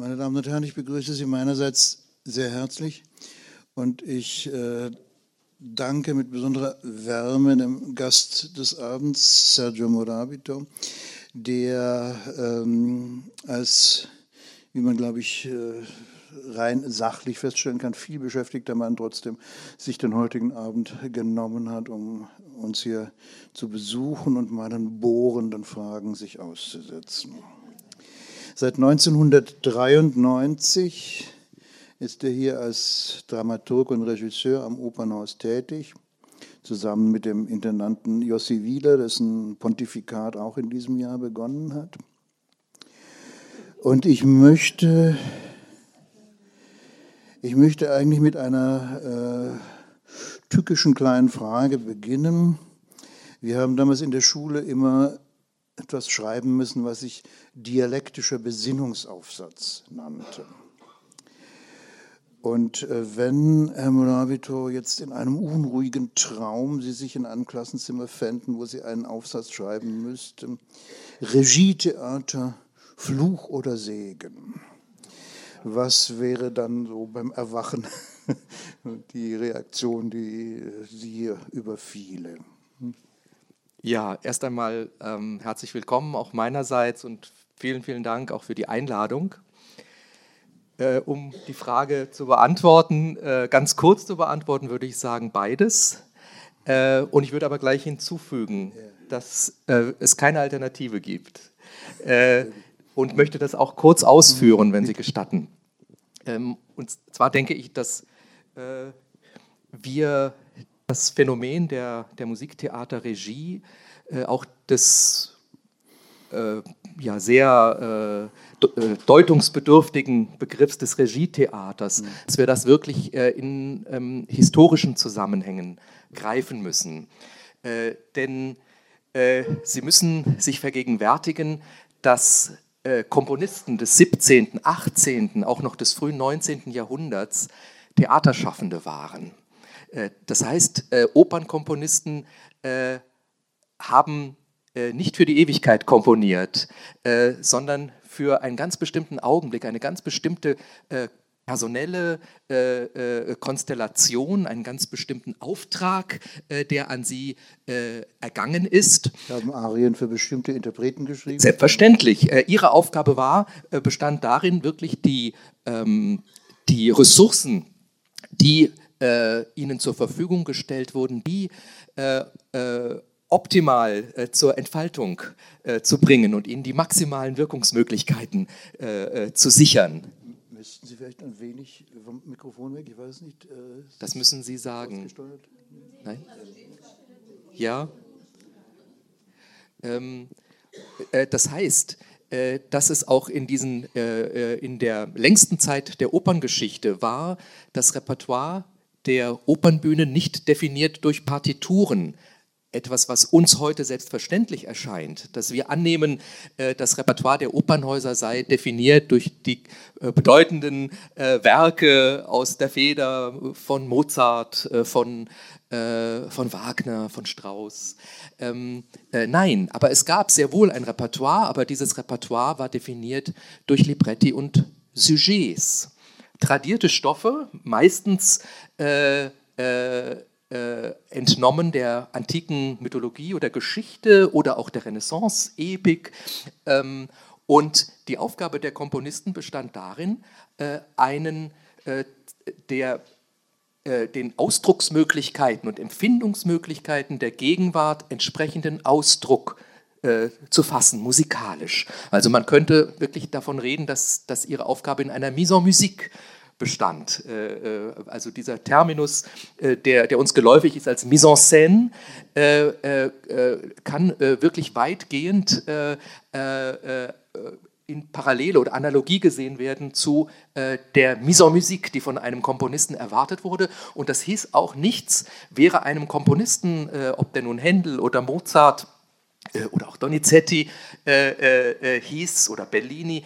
Meine Damen und Herren, ich begrüße Sie meinerseits sehr herzlich und ich äh, danke mit besonderer Wärme dem Gast des Abends, Sergio Morabito, der ähm, als, wie man glaube ich äh, rein sachlich feststellen kann, viel beschäftigter Mann trotzdem sich den heutigen Abend genommen hat, um uns hier zu besuchen und meinen bohrenden Fragen sich auszusetzen. Seit 1993 ist er hier als Dramaturg und Regisseur am Opernhaus tätig, zusammen mit dem Intendanten Jossi Wieler, dessen Pontifikat auch in diesem Jahr begonnen hat. Und ich möchte, ich möchte eigentlich mit einer äh, tückischen kleinen Frage beginnen. Wir haben damals in der Schule immer etwas schreiben müssen, was sich dialektischer Besinnungsaufsatz nannte. Und äh, wenn, Herr Moravito, jetzt in einem unruhigen Traum Sie sich in einem Klassenzimmer fänden, wo Sie einen Aufsatz schreiben müssten, Regietheater, Fluch oder Segen, was wäre dann so beim Erwachen die Reaktion, die Sie hier überfiele? Ja, erst einmal ähm, herzlich willkommen auch meinerseits und vielen, vielen Dank auch für die Einladung. Äh, um die Frage zu beantworten, äh, ganz kurz zu beantworten, würde ich sagen beides. Äh, und ich würde aber gleich hinzufügen, dass äh, es keine Alternative gibt. Äh, und möchte das auch kurz ausführen, wenn Sie gestatten. Ähm, und zwar denke ich, dass äh, wir das Phänomen der, der Musiktheaterregie, auch des ja, sehr äh, deutungsbedürftigen Begriffs des Regietheaters, mhm. dass wir das wirklich äh, in ähm, historischen Zusammenhängen greifen müssen. Äh, denn äh, Sie müssen sich vergegenwärtigen, dass äh, Komponisten des 17., 18., auch noch des frühen 19. Jahrhunderts Theaterschaffende waren. Äh, das heißt, Opernkomponisten haben nicht für die Ewigkeit komponiert, sondern für einen ganz bestimmten Augenblick, eine ganz bestimmte äh, personelle äh, äh, Konstellation, einen ganz bestimmten Auftrag, äh, der an sie äh, ergangen ist. Sie haben Arien für bestimmte Interpreten geschrieben? Selbstverständlich. Äh, ihre Aufgabe war, bestand darin, wirklich die, ähm, die Ressourcen, die ihnen zur Verfügung gestellt wurden, die optimal äh, zur Entfaltung äh, zu bringen und ihnen die maximalen Wirkungsmöglichkeiten äh, äh zu sichern. Müssten Sie vielleicht ein wenig vom Mikrofon weg? Ich weiß nicht. Äh, das müssen Sie sagen. Nein? Ja. Ähm, äh, das heißt, dass es auch in, diesen, in der längsten Zeit der Operngeschichte war, das Repertoire der Opernbühne nicht definiert durch Partituren, etwas, was uns heute selbstverständlich erscheint, dass wir annehmen, äh, das Repertoire der Opernhäuser sei definiert durch die äh, bedeutenden äh, Werke aus der Feder von Mozart, von, von Wagner, von Strauss. Ähm, nein, aber es gab sehr wohl ein Repertoire, aber dieses Repertoire war definiert durch Libretti und Sujets. Tradierte Stoffe, meistens äh, äh, äh, entnommen der antiken Mythologie oder Geschichte oder auch der Renaissance, Epik. Ähm, und die Aufgabe der Komponisten bestand darin, äh, einen äh, der den Ausdrucksmöglichkeiten und Empfindungsmöglichkeiten der Gegenwart entsprechenden Ausdruck äh, zu fassen, musikalisch. Also man könnte wirklich davon reden, dass, dass ihre Aufgabe in einer Mise en musique bestand. Äh, äh, also dieser Terminus, äh, der, der uns geläufig ist als Mise en scène, kann wirklich weitgehend in Parallele oder Analogie gesehen werden zu der Mise en musique, die von einem Komponisten erwartet wurde. Und das hieß auch nichts, wäre einem Komponisten, ob der nun Händel oder Mozart oder auch Donizetti hieß oder Bellini,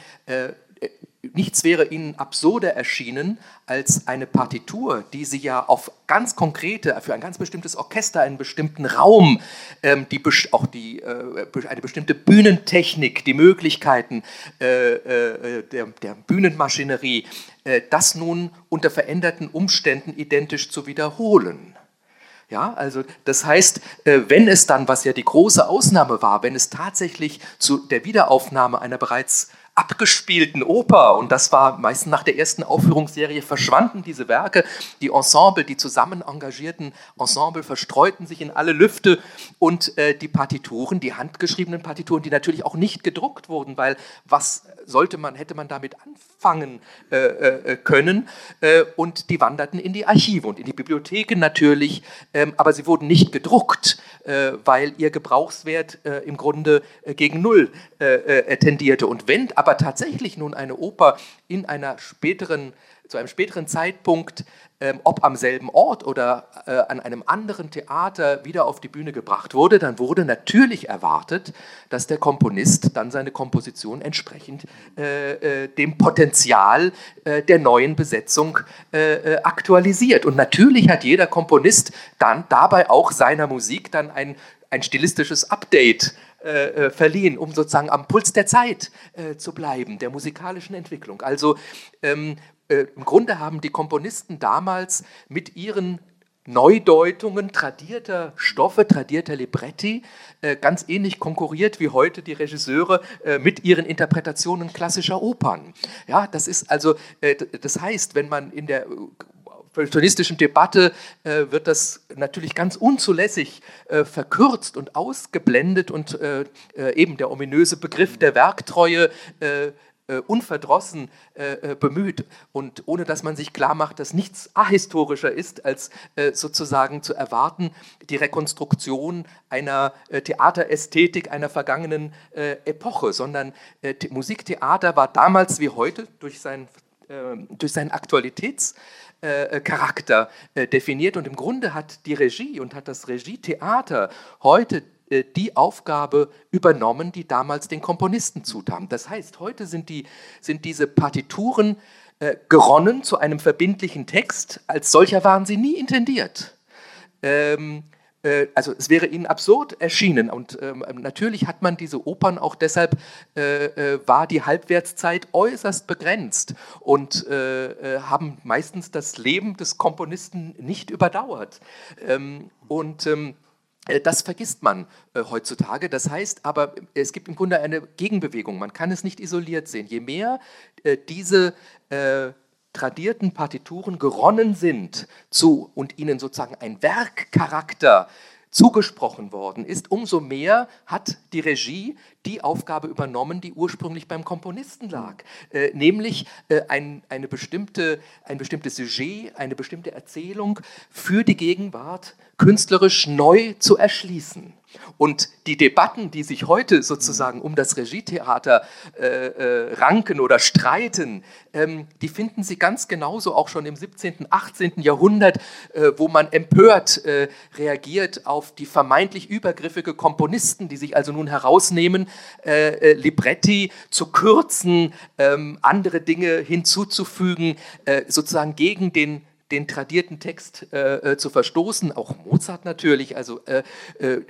nichts wäre ihnen absurder erschienen als eine Partitur, die sie ja auf ganz konkrete, für ein ganz bestimmtes Orchester, einen bestimmten Raum, ähm, die, auch die, äh, eine bestimmte Bühnentechnik, die Möglichkeiten äh, äh, der, der, Bühnenmaschinerie, äh, das nun unter veränderten Umständen identisch zu wiederholen. Ja, also das heißt, äh, wenn es dann, was ja die große Ausnahme war, wenn es tatsächlich zu der Wiederaufnahme einer bereits abgespielten Oper. Und das war meistens nach der ersten Aufführungsserie verschwanden diese Werke. Die Ensemble, die zusammen engagierten Ensemble verstreuten sich in alle Lüfte und äh, die Partituren, die handgeschriebenen Partituren, die natürlich auch nicht gedruckt wurden, weil was sollte man, hätte man damit anfangen äh, äh, können? Äh, und die wanderten in die Archive und in die Bibliotheken natürlich, ähm, aber sie wurden nicht gedruckt, äh, weil ihr Gebrauchswert äh, im Grunde gegen Null tendierte. Und wenn aber tatsächlich nun eine Oper in einer späteren, zu einem späteren Zeitpunkt, ähm, ob am selben Ort oder äh, an einem anderen Theater wieder auf die Bühne gebracht wurde, dann wurde natürlich erwartet, dass der Komponist dann seine Komposition entsprechend äh, äh, dem Potenzial äh, der neuen Besetzung äh, äh, aktualisiert. Und natürlich hat jeder Komponist dann dabei auch seiner Musik dann ein, ein stilistisches Update verliehen, um sozusagen am Puls der Zeit äh, zu bleiben, der musikalischen Entwicklung. Also ähm, äh, im Grunde haben die Komponisten damals mit ihren Neudeutungen tradierter Stoffe, tradierter Libretti, äh, ganz ähnlich konkurriert wie heute die Regisseure äh, mit ihren Interpretationen klassischer Opern. Ja, das ist also, äh, das heißt, wenn man in der feuilletonistischen Debatte äh, wird das natürlich ganz unzulässig äh, verkürzt und ausgeblendet und äh, äh eben der ominöse Begriff der Werktreue äh, äh, unverdrossen bemüht und ohne dass man sich klar macht, dass nichts ahistorischer ist, als sozusagen zu erwarten, die Rekonstruktion einer Theaterästhetik einer vergangenen Epoche, sondern Musiktheater war damals wie heute durch, sein, durch seinen Aktualitäts- äh, Charakter äh, definiert. Und im Grunde hat die Regie und hat das Regietheater heute äh, die Aufgabe übernommen, die damals den Komponisten zutam. Das heißt, heute sind, die, sind diese Partituren äh, geronnen zu einem verbindlichen Text. Als solcher waren sie nie intendiert. Ähm, äh, also es wäre ihnen absurd erschienen. Und ähm, natürlich hat man diese Opern auch deshalb, äh, äh, war die Halbwertszeit äußerst begrenzt und äh, äh haben meistens das Leben des Komponisten nicht überdauert. Ähm, und ähm, äh, das vergisst man heutzutage. Das heißt aber, es gibt im Grunde eine Gegenbewegung. Man kann es nicht isoliert sehen. Je mehr diese tradierten Partituren geronnen sind zu und ihnen sozusagen ein Werkcharakter zugesprochen worden ist, umso mehr hat die Regie die Aufgabe übernommen, die ursprünglich beim Komponisten lag, äh, nämlich äh, ein, eine bestimmte, ein bestimmtes Sujet, eine bestimmte Erzählung für die Gegenwart künstlerisch neu zu erschließen. Und die Debatten, die sich heute sozusagen um das Regietheater äh, äh, ranken oder streiten, ähm, die finden Sie ganz genauso auch schon im 17., 18. Jahrhundert, äh, wo man empört äh, reagiert auf die vermeintlich übergriffige Komponisten, die sich also nun herausnehmen, äh, äh, Libretti zu kürzen, ähm, andere Dinge hinzuzufügen, sozusagen gegen den den tradierten Text äh, zu verstoßen, auch Mozart natürlich, also äh, äh,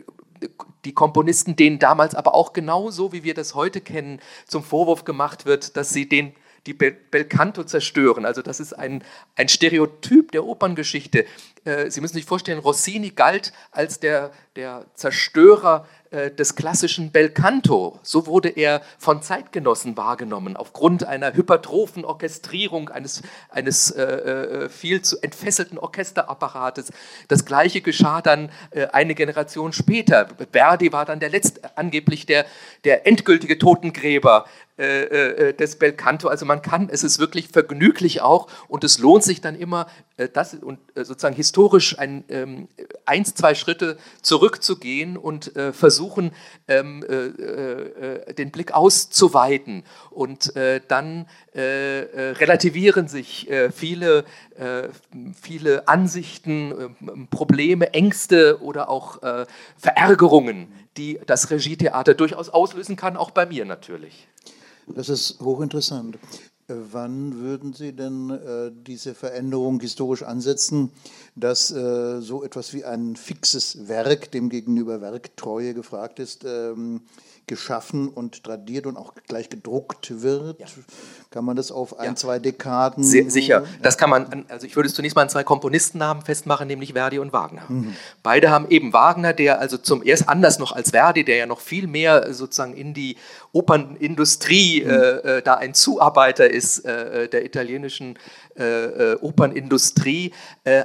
die Komponisten, denen damals aber auch genauso, wie wir das heute kennen, zum Vorwurf gemacht wird, dass sie den die Belcanto zerstören. Also das ist ein, ein Stereotyp der Operngeschichte. Äh, sie müssen sich vorstellen, Rossini galt als der, der Zerstörer äh, des klassischen Belcanto. So wurde er von Zeitgenossen wahrgenommen, aufgrund einer hypertrophen Orchestrierung eines, eines äh, äh, viel zu entfesselten Orchesterapparates. Das gleiche geschah dann eine Generation später. Verdi war dann der letzte, angeblich der, der endgültige Totengräber des Belcanto. Also man kann, es ist wirklich vergnüglich auch und es lohnt sich dann immer, das und sozusagen historisch ein, ähm, eins, zwei Schritte zurückzugehen und versuchen, ähm, den Blick auszuweiten. Und dann relativieren sich viele, viele Ansichten, ähm, Probleme, Ängste oder auch Verärgerungen, die das Regietheater durchaus auslösen kann, auch bei mir natürlich. Das ist hochinteressant. Wann würden Sie denn äh, diese Veränderung historisch ansetzen, dass äh, so etwas wie ein fixes Werk, dem gegenüber Werktreue gefragt ist, ähm, geschaffen und tradiert und auch gleich gedruckt wird? Ja. Kann man das auf ein, ja. zwei Dekaden? Sehr, sicher. Das kann man, also ich würde es zunächst mal an zwei Komponistennamen festmachen, nämlich Verdi und Wagner. Mhm. Beide haben eben Wagner, der also zum erst anders noch als Verdi, der ja noch viel mehr sozusagen in die Opernindustrie mhm. äh, äh da ein Zuarbeiter ist äh, äh der italienischen äh, äh, Opernindustrie,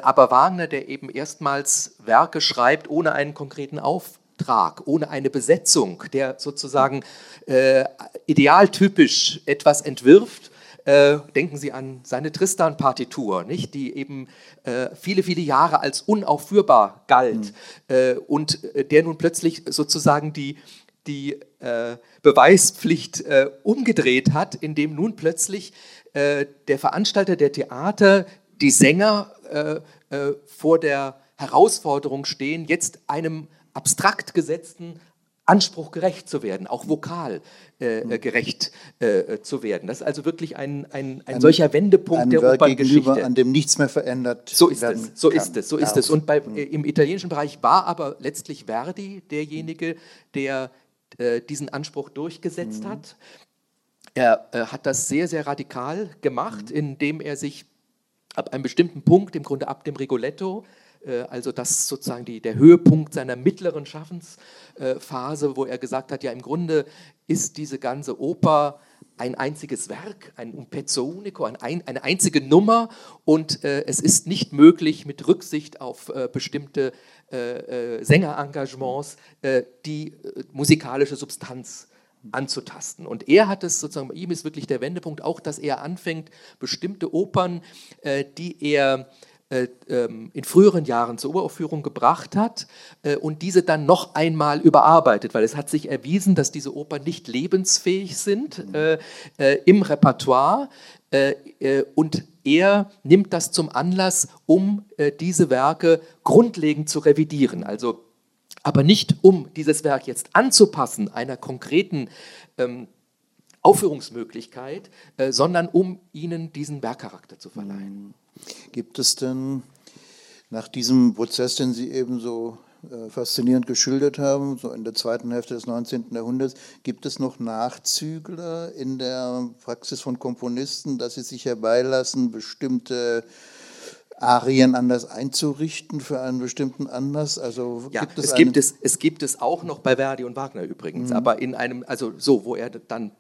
aber Wagner, der eben erstmals Werke schreibt ohne einen konkreten Auftrag. Auftrag, ohne eine Besetzung, der sozusagen äh, idealtypisch etwas entwirft. Äh, denken Sie an seine Tristan-Partitur, nicht, die eben äh, viele, viele Jahre als unaufführbar galt mhm. und äh, der nun plötzlich sozusagen die, die äh, Beweispflicht umgedreht hat, indem nun plötzlich der Veranstalter der Theater, die Sänger vor der Herausforderung stehen, jetzt einem abstrakt gesetzten Anspruch gerecht zu werden, auch vokal äh, äh gerecht äh, zu werden. Das ist also wirklich ein, ein, ein, ein solcher Wendepunkt ein der Werk Operngeschichte. an dem nichts mehr verändert so ist werden es, So kann, ist es, so ist es. Und bei, äh, im italienischen Bereich war aber letztlich Verdi derjenige, der äh, diesen Anspruch durchgesetzt mhm. hat. Er äh, hat das sehr, sehr radikal gemacht, mhm. indem er sich ab einem bestimmten Punkt, im Grunde ab dem Rigoletto, äh, also das sozusagen die, der Höhepunkt seiner mittleren Schaffensphase, wo er gesagt hat, ja im Grunde ist diese ganze Oper ein einziges Werk, ein Un pezzo unico, ein, eine einzige Nummer und äh, es ist nicht möglich mit Rücksicht auf äh, bestimmte äh, äh Sängerengagements äh, die musikalische Substanz anzutasten. Und er hat es sozusagen, bei ihm ist wirklich der Wendepunkt auch, dass er anfängt, bestimmte Opern, die er äh, in früheren Jahren zur Uraufführung gebracht hat äh, und diese dann noch einmal überarbeitet, weil es hat sich erwiesen, dass diese Opern nicht lebensfähig sind äh, im Repertoire und er nimmt das zum Anlass, um diese Werke grundlegend zu revidieren. Also aber nicht um dieses Werk jetzt anzupassen einer konkreten ähm, Aufführungsmöglichkeit, äh, sondern um ihnen diesen Werkcharakter zu verleihen. Gibt es denn nach diesem Prozess, den Sie eben so äh, faszinierend geschildert haben, so in der zweiten Hälfte des 19. Jahrhunderts, gibt es noch Nachzügler in der Praxis von Komponisten, dass sie sich herbeilassen, bestimmte Arien anders einzurichten für einen bestimmten Anlass? Also ja, gibt es, es, gibt es, es gibt es auch noch bei Verdi und Wagner übrigens, mhm. aber in einem, also so, wo er dann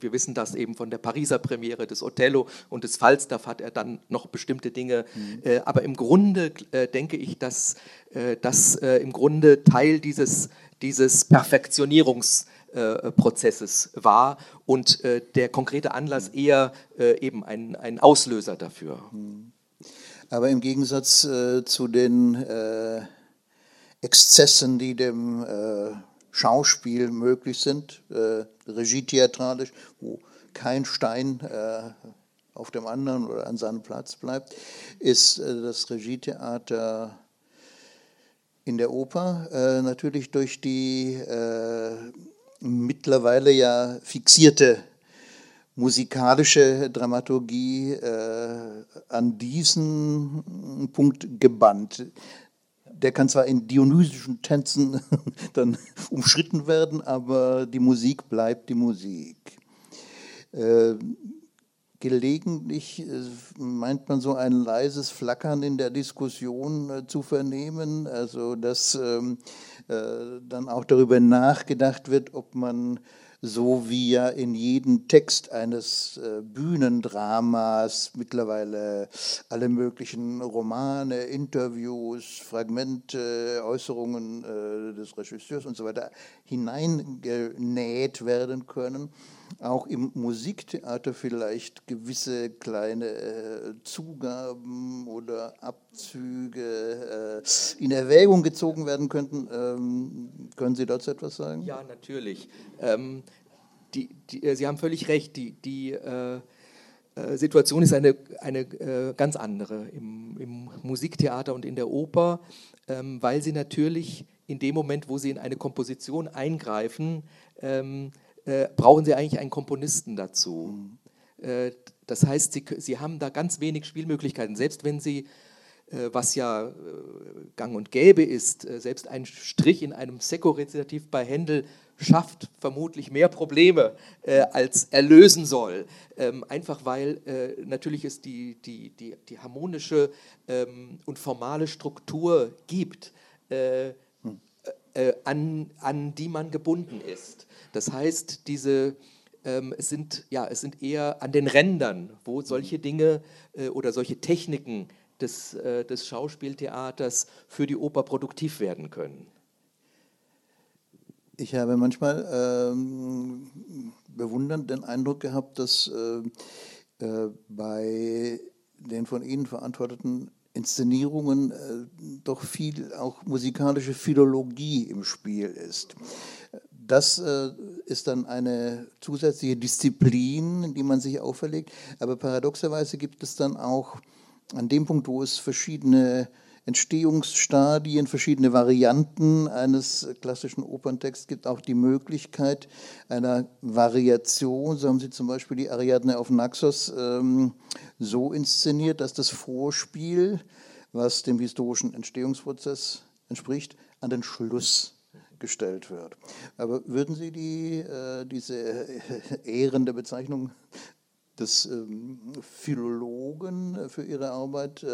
wir wissen das eben von der Pariser Premiere des Othello und des Falstaff hat er dann noch bestimmte Dinge. Mhm. Äh, aber im Grunde äh, denke ich, dass äh, das äh, im Grunde Teil dieses, dieses Perfektionierungsprozesses war und äh, der konkrete Anlass mhm. eher äh, eben ein, ein Auslöser dafür. Mhm. Aber im Gegensatz zu den Exzessen, die dem Schauspiel möglich sind, äh, regietheatralisch, wo kein Stein äh, auf dem anderen oder an seinem Platz bleibt, ist äh, das Regietheater in der Oper äh, natürlich durch die äh, mittlerweile ja fixierte musikalische Dramaturgie äh, an diesen Punkt gebannt der kann zwar in dionysischen Tänzen dann umschritten werden, aber die Musik bleibt die Musik. Äh, gelegentlich äh, meint man so ein leises Flackern in der Diskussion äh, zu vernehmen, also dass ähm, äh, dann auch darüber nachgedacht wird, ob man so wie ja in jedem Text eines äh, Bühnendramas mittlerweile alle möglichen Romane, Interviews, Fragmente, Äußerungen äh, des Regisseurs und so weiter hineingenäht werden können. Auch im Musiktheater vielleicht gewisse kleine äh, Zugaben oder Abzüge in Erwägung gezogen werden könnten. Ähm, können Sie dazu etwas sagen? Ja, natürlich. Ähm, die, die, äh, Sie haben völlig recht, die, die äh, äh, Situation ist eine, eine äh, ganz andere im, im, Musiktheater und in der Oper, ähm, weil Sie natürlich in dem Moment, wo Sie in eine Komposition eingreifen, ähm, äh, brauchen Sie eigentlich einen Komponisten dazu. Mhm. Äh, das heißt, sie, sie haben da ganz wenig Spielmöglichkeiten. Selbst wenn sie, äh, was ja äh, gang und gäbe ist, äh, selbst ein Strich in einem Sekko-Rezitativ bei Händel schafft vermutlich mehr Probleme, äh, als erlösen soll. Ähm, einfach weil äh, natürlich es die, die, die, die harmonische ähm, und formale Struktur gibt, äh, hm. äh, an, an die man gebunden ist. Das heißt, diese, ähm, es, sind, ja, es sind eher an den Rändern, wo solche Dinge äh, oder solche Techniken des, äh, des Schauspieltheaters für die Oper produktiv werden können. Ich habe manchmal ähm, bewundernd den Eindruck gehabt, dass äh, äh, bei den von Ihnen verantworteten Inszenierungen äh, doch viel auch musikalische Philologie im Spiel ist. Das äh, ist dann eine zusätzliche Disziplin, die man sich auferlegt. Aber paradoxerweise gibt es dann auch an dem Punkt, wo es verschiedene Entstehungsstadien, verschiedene Varianten eines klassischen Operntexts gibt auch die Möglichkeit einer Variation. So haben Sie zum Beispiel die Ariadne auf Naxos ähm, so inszeniert, dass das Vorspiel, was dem historischen Entstehungsprozess entspricht, an den Schluss gestellt wird. Aber würden Sie die, äh, diese ehrende Bezeichnung des ähm, Philologen für Ihre Arbeit äh,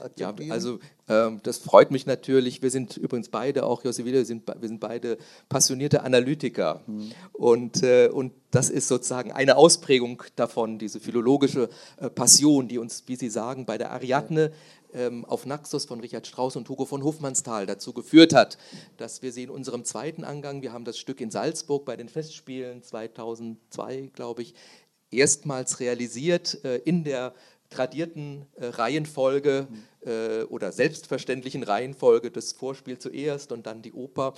akzeptieren? Ja, also ähm, das freut mich natürlich. Wir sind übrigens beide, auch Josse Wieder, wir sind, wir sind beide passionierte Analytiker. Mhm. Und, äh, und das ist sozusagen eine Ausprägung davon, diese philologische äh, Passion, die uns, wie Sie sagen, bei der Ariadne auf Naxos von Richard Strauss und Hugo von Hofmannsthal dazu geführt hat, dass wir sie in unserem zweiten Angang, wir haben das Stück in Salzburg bei den Festspielen 2002, glaube ich, erstmals realisiert äh, in der tradierten äh, Reihenfolge äh, oder selbstverständlichen Reihenfolge des Vorspiels zuerst und dann die Oper.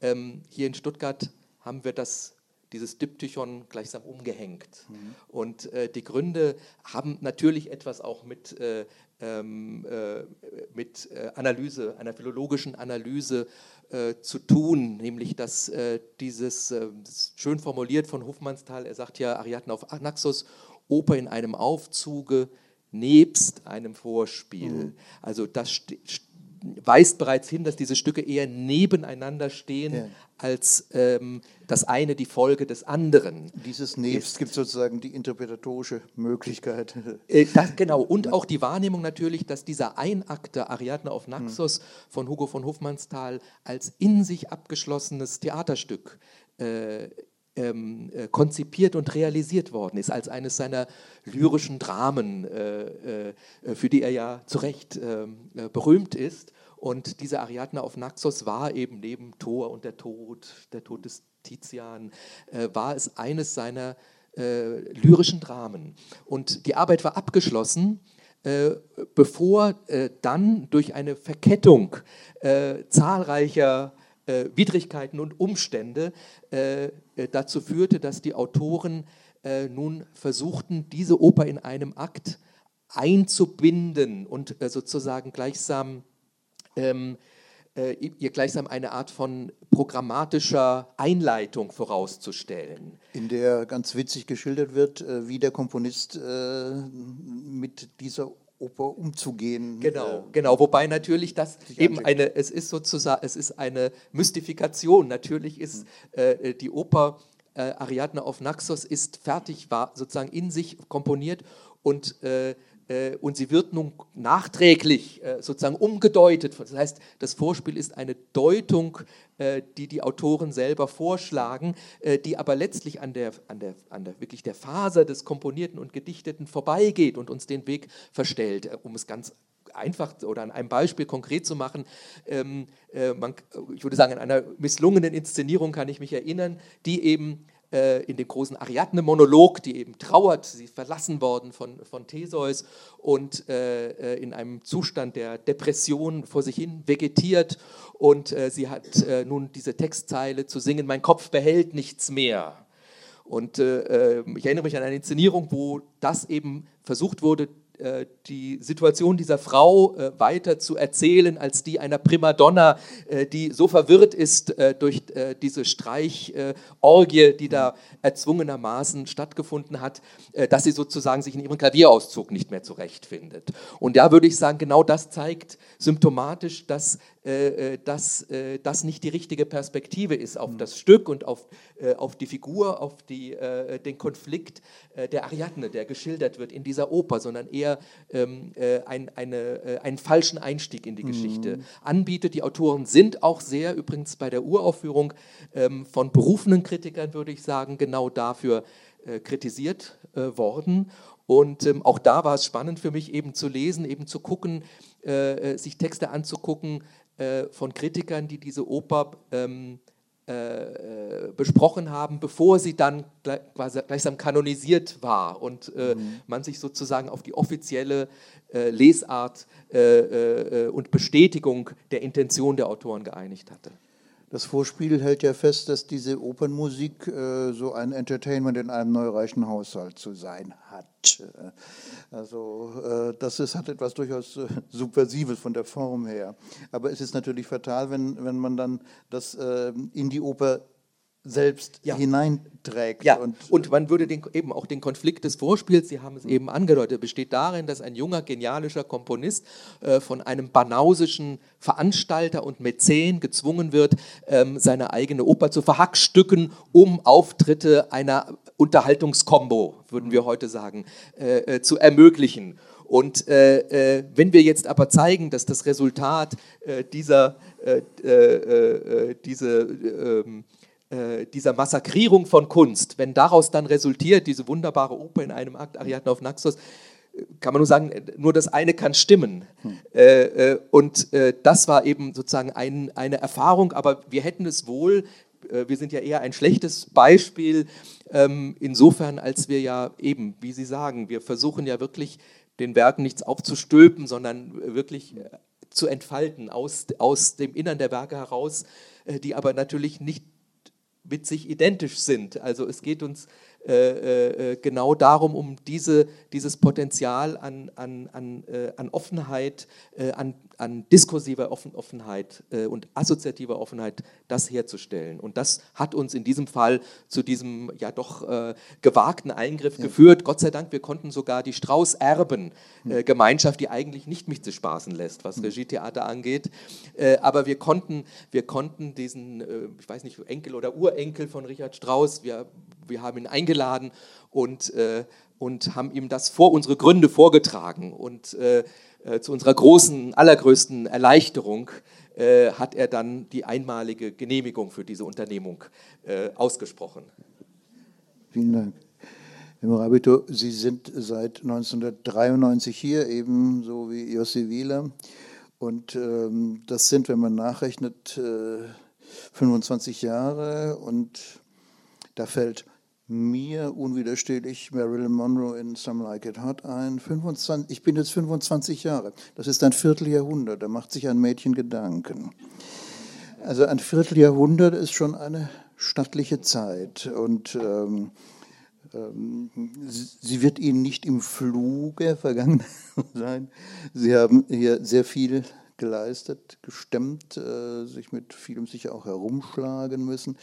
Ähm, hier in Stuttgart haben wir das, dieses Diptychon gleichsam umgehängt. Mhm. Und äh, die Gründe haben natürlich etwas auch mit, äh, ähm, äh, mit Analyse, einer philologischen Analyse äh, zu tun, nämlich dass äh, dieses, äh, schön formuliert von Hofmannsthal, er sagt ja Ariadne auf Naxos, Oper in einem Aufzuge nebst einem Vorspiel. Mhm. Also das weist bereits hin, dass diese Stücke eher nebeneinander stehen, ja. Als ähm, das eine die Folge des anderen. Dieses Nebst gibt sozusagen die interpretatorische Möglichkeit. Äh, das, genau, und auch die Wahrnehmung natürlich, dass dieser Einakte Ariadne auf Naxos mhm. von Hugo von Hofmannsthal als in sich abgeschlossenes Theaterstück äh, ähm, äh, konzipiert und realisiert worden ist, als eines seiner lyrischen Dramen, äh, äh, für die er ja zu Recht ähm, äh, berühmt ist. Und diese Ariadne auf Naxos war eben neben Thor und der Tod, der Tod des Tizian, äh, war es eines seiner äh, lyrischen Dramen. Und die Arbeit war abgeschlossen, bevor dann durch eine Verkettung zahlreicher äh, Widrigkeiten und Umstände äh, äh, dazu führte, dass die Autoren äh, nun versuchten, diese Oper in einem Akt einzubinden und äh, sozusagen gleichsam ähm, äh, ihr gleichsam eine Art von programmatischer Einleitung vorauszustellen. In der ganz witzig geschildert wird, wie der Komponist mit dieser Oper umzugehen. Genau, äh, genau. Wobei natürlich das eben anschicken. eine, es ist sozusagen, es ist eine Mystifikation. Natürlich ist mhm. äh, die Oper äh, Ariadne auf Naxos ist fertig, war sozusagen in sich komponiert und äh, äh, und sie wird nun nachträglich äh, sozusagen umgedeutet. Das heißt, das Vorspiel ist eine Deutung, äh, die die Autoren selber vorschlagen, die aber letztlich an der, an, der, an der wirklich der Faser des Komponierten und Gedichteten vorbeigeht und uns den Weg verstellt. Um es ganz einfach oder an einem Beispiel konkret zu machen, ähm, man, ich würde sagen, an einer misslungenen Inszenierung kann ich mich erinnern, die eben äh, in dem großen Ariadne-Monolog, die eben trauert, sie ist verlassen worden von, von Theseus und äh, äh, in einem Zustand der Depression vor sich hin vegetiert und äh, sie hat äh, nun diese Textzeile zu singen, mein Kopf behält nichts mehr. Und äh, ich erinnere mich an eine Inszenierung, wo das eben versucht wurde, äh, die Situation dieser Frau äh, weiter zu erzählen als die einer Primadonna, äh, die so verwirrt ist äh, durch äh, diese Streichorgie, die da erzwungenermaßen stattgefunden hat, äh, dass sie sozusagen sich in ihrem Klavierauszug nicht mehr zurechtfindet. Und da würde ich sagen, genau das zeigt symptomatisch, dass dass das nicht die richtige Perspektive ist auf das Stück und auf, auf die Figur, auf die, den Konflikt der Ariadne, der geschildert wird in dieser Oper, sondern eher ähm, äh, ein, eine, äh, einen falschen Einstieg in die Geschichte mhm. anbietet. Die Autoren sind auch sehr, übrigens bei der Uraufführung, ähm, von berufenen Kritikern, würde ich sagen, genau dafür äh, kritisiert äh, worden. Und ähm, auch da war es spannend für mich, eben zu lesen, eben zu gucken, äh, äh, sich Texte anzugucken von Kritikern, die diese Oper ähm, äh, besprochen haben, bevor sie dann gleichsam kanonisiert war und äh, mhm. man sich sozusagen auf die offizielle äh, Lesart äh, äh, und Bestätigung der Intention der Autoren geeinigt hatte. Das Vorspiel hält ja fest, dass diese Opernmusik äh, so ein Entertainment in einem neureichen Haushalt zu sein hat. Also äh, das ist, hat etwas durchaus äh, Subversives von der Form her. Aber es ist natürlich fatal, wenn, wenn man dann das äh, in die Oper selbst ja. hineinträgt. Ja, und, und man würde den, eben auch den Konflikt des Vorspiels, Sie haben es eben angedeutet, besteht darin, dass ein junger, genialischer Komponist äh, von einem banausischen Veranstalter und Mäzen gezwungen wird, ähm, seine eigene Oper zu verhackstücken, um Auftritte einer Unterhaltungskombo, würden wir heute sagen, äh, äh, zu ermöglichen. Und äh, äh, wenn wir jetzt aber zeigen, dass das Resultat äh, dieser, diese, ähm, äh, dieser Massakrierung von Kunst, wenn daraus dann resultiert, diese wunderbare Oper in einem Akt, Ariadne auf Naxos, kann man nur sagen, nur das eine kann stimmen. Hm. Äh, äh, und äh, das war eben sozusagen ein, eine Erfahrung, aber wir hätten es wohl, äh, wir sind ja eher ein schlechtes Beispiel, ähm, insofern, als wir ja eben, wie Sie sagen, wir versuchen ja wirklich den Werken nichts aufzustülpen, sondern wirklich äh, zu entfalten aus, aus dem Innern der Werke heraus, die aber natürlich nicht sich identisch sind. Also es geht uns genau darum, um diese, dieses Potenzial an, an, an, äh, an Offenheit, äh, an, an diskursiver Offen Offenheit äh, und assoziativer Offenheit, das herzustellen. Und das hat uns in diesem Fall zu diesem ja doch äh, gewagten Eingriff ja. geführt. Gott sei Dank, wir konnten sogar die Strauß-Erben-Gemeinschaft, die eigentlich nicht mich zu spaßen lässt, was Regietheater angeht, aber wir konnten, wir konnten diesen, ich weiß nicht, Enkel oder Urenkel von Richard Strauss, wir wir haben ihn eingeladen und, äh, und haben ihm das vor unsere Gründe vorgetragen. Und äh, äh, zu unserer großen, allergrößten Erleichterung äh, hat er dann die einmalige Genehmigung für diese Unternehmung äh, ausgesprochen. Vielen Dank. Herr Morabito, Sie sind seit 1993 hier, ebenso wie Jossi Wieler. Und ähm, das sind, wenn man nachrechnet, 25 äh, Jahre. Und da fällt mir unwiderstehlich Marilyn Monroe in Some Like It Hot ein. 25, ich bin jetzt 25 Jahre. Das ist ein Vierteljahrhundert. Da macht sich ein Mädchen Gedanken. Also ein Vierteljahrhundert ist schon eine stattliche Zeit. Und ähm, ähm, sie wird Ihnen nicht im Fluge vergangen sein. Sie haben hier sehr viel geleistet, gestemmt, äh, sich mit vielem sicher auch herumschlagen müssen.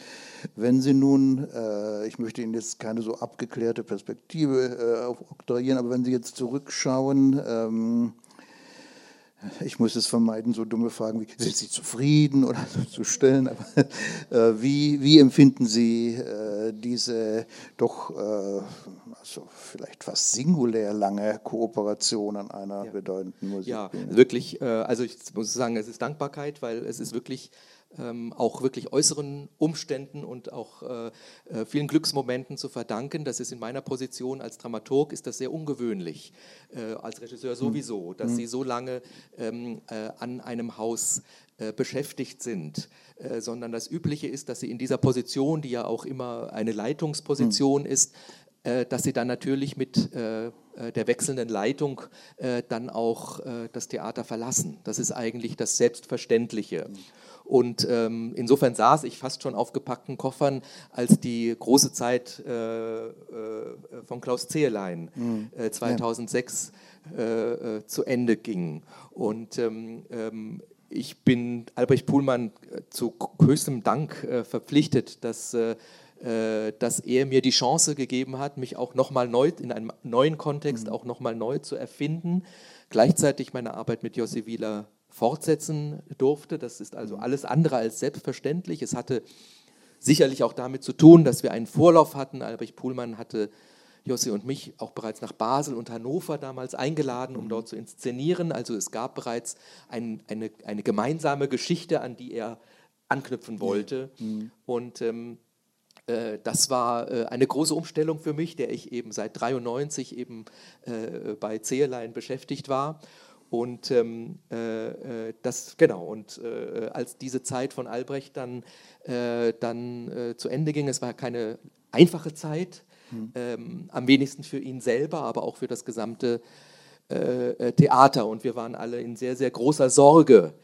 Wenn Sie nun, äh, ich möchte Ihnen jetzt keine so abgeklärte Perspektive äh, oktroyieren, aber wenn Sie jetzt zurückschauen, ähm, ich muss es vermeiden, so dumme Fragen wie, sind Sie zufrieden oder so zu stellen, aber äh, wie, wie empfinden Sie äh, diese doch äh, also vielleicht fast singulär lange Kooperation an einer ja. bedeutenden Musik? Ja, wirklich, äh, also ich muss sagen, es ist Dankbarkeit, weil es ist wirklich ähm, auch wirklich äußeren Umständen und auch äh, äh, vielen Glücksmomenten zu verdanken. Das ist in meiner Position als Dramaturg ist das sehr ungewöhnlich, äh, als Regisseur sowieso, dass mhm. Sie so lange ähm, äh, an einem Haus äh, beschäftigt sind, äh, sondern das Übliche ist, dass Sie in dieser Position, die ja auch immer eine Leitungsposition mhm. ist, äh, dass sie dann natürlich mit äh, äh, der wechselnden Leitung dann auch das Theater verlassen. Das ist eigentlich das Selbstverständliche. Und ähm, insofern saß ich fast schon auf gepackten Koffern, als die große Zeit äh, äh, von Klaus Zehelein mhm. äh, 2006 ja. zu Ende ging. Und ähm, ähm, ich bin Albrecht Puhlmann zu höchstem Dank verpflichtet, dass äh, dass er mir die Chance gegeben hat, mich auch nochmal neu, in einem neuen Kontext mhm. auch nochmal neu zu erfinden. Gleichzeitig meine Arbeit mit Jossi Wieler fortsetzen durfte. Das ist also mhm. alles andere als selbstverständlich. Es hatte sicherlich auch damit zu tun, dass wir einen Vorlauf hatten. Albrecht Puhlmann hatte Jossi und mich auch bereits nach Basel und Hannover damals eingeladen, um mhm. dort zu inszenieren. Also es gab bereits ein, eine, eine gemeinsame Geschichte, an die er anknüpfen wollte. Mhm. Und ähm, äh, das war äh, eine große Umstellung für mich, der ich eben seit 93 eben äh, bei Zehelein beschäftigt war. Und ähm, äh, das, genau, und äh, als diese Zeit von Albrecht dann, äh, dann zu Ende ging, es war keine einfache Zeit, mhm. ähm, am wenigsten für ihn selber, aber auch für das gesamte Theater. Und wir waren alle in sehr, sehr großer Sorge,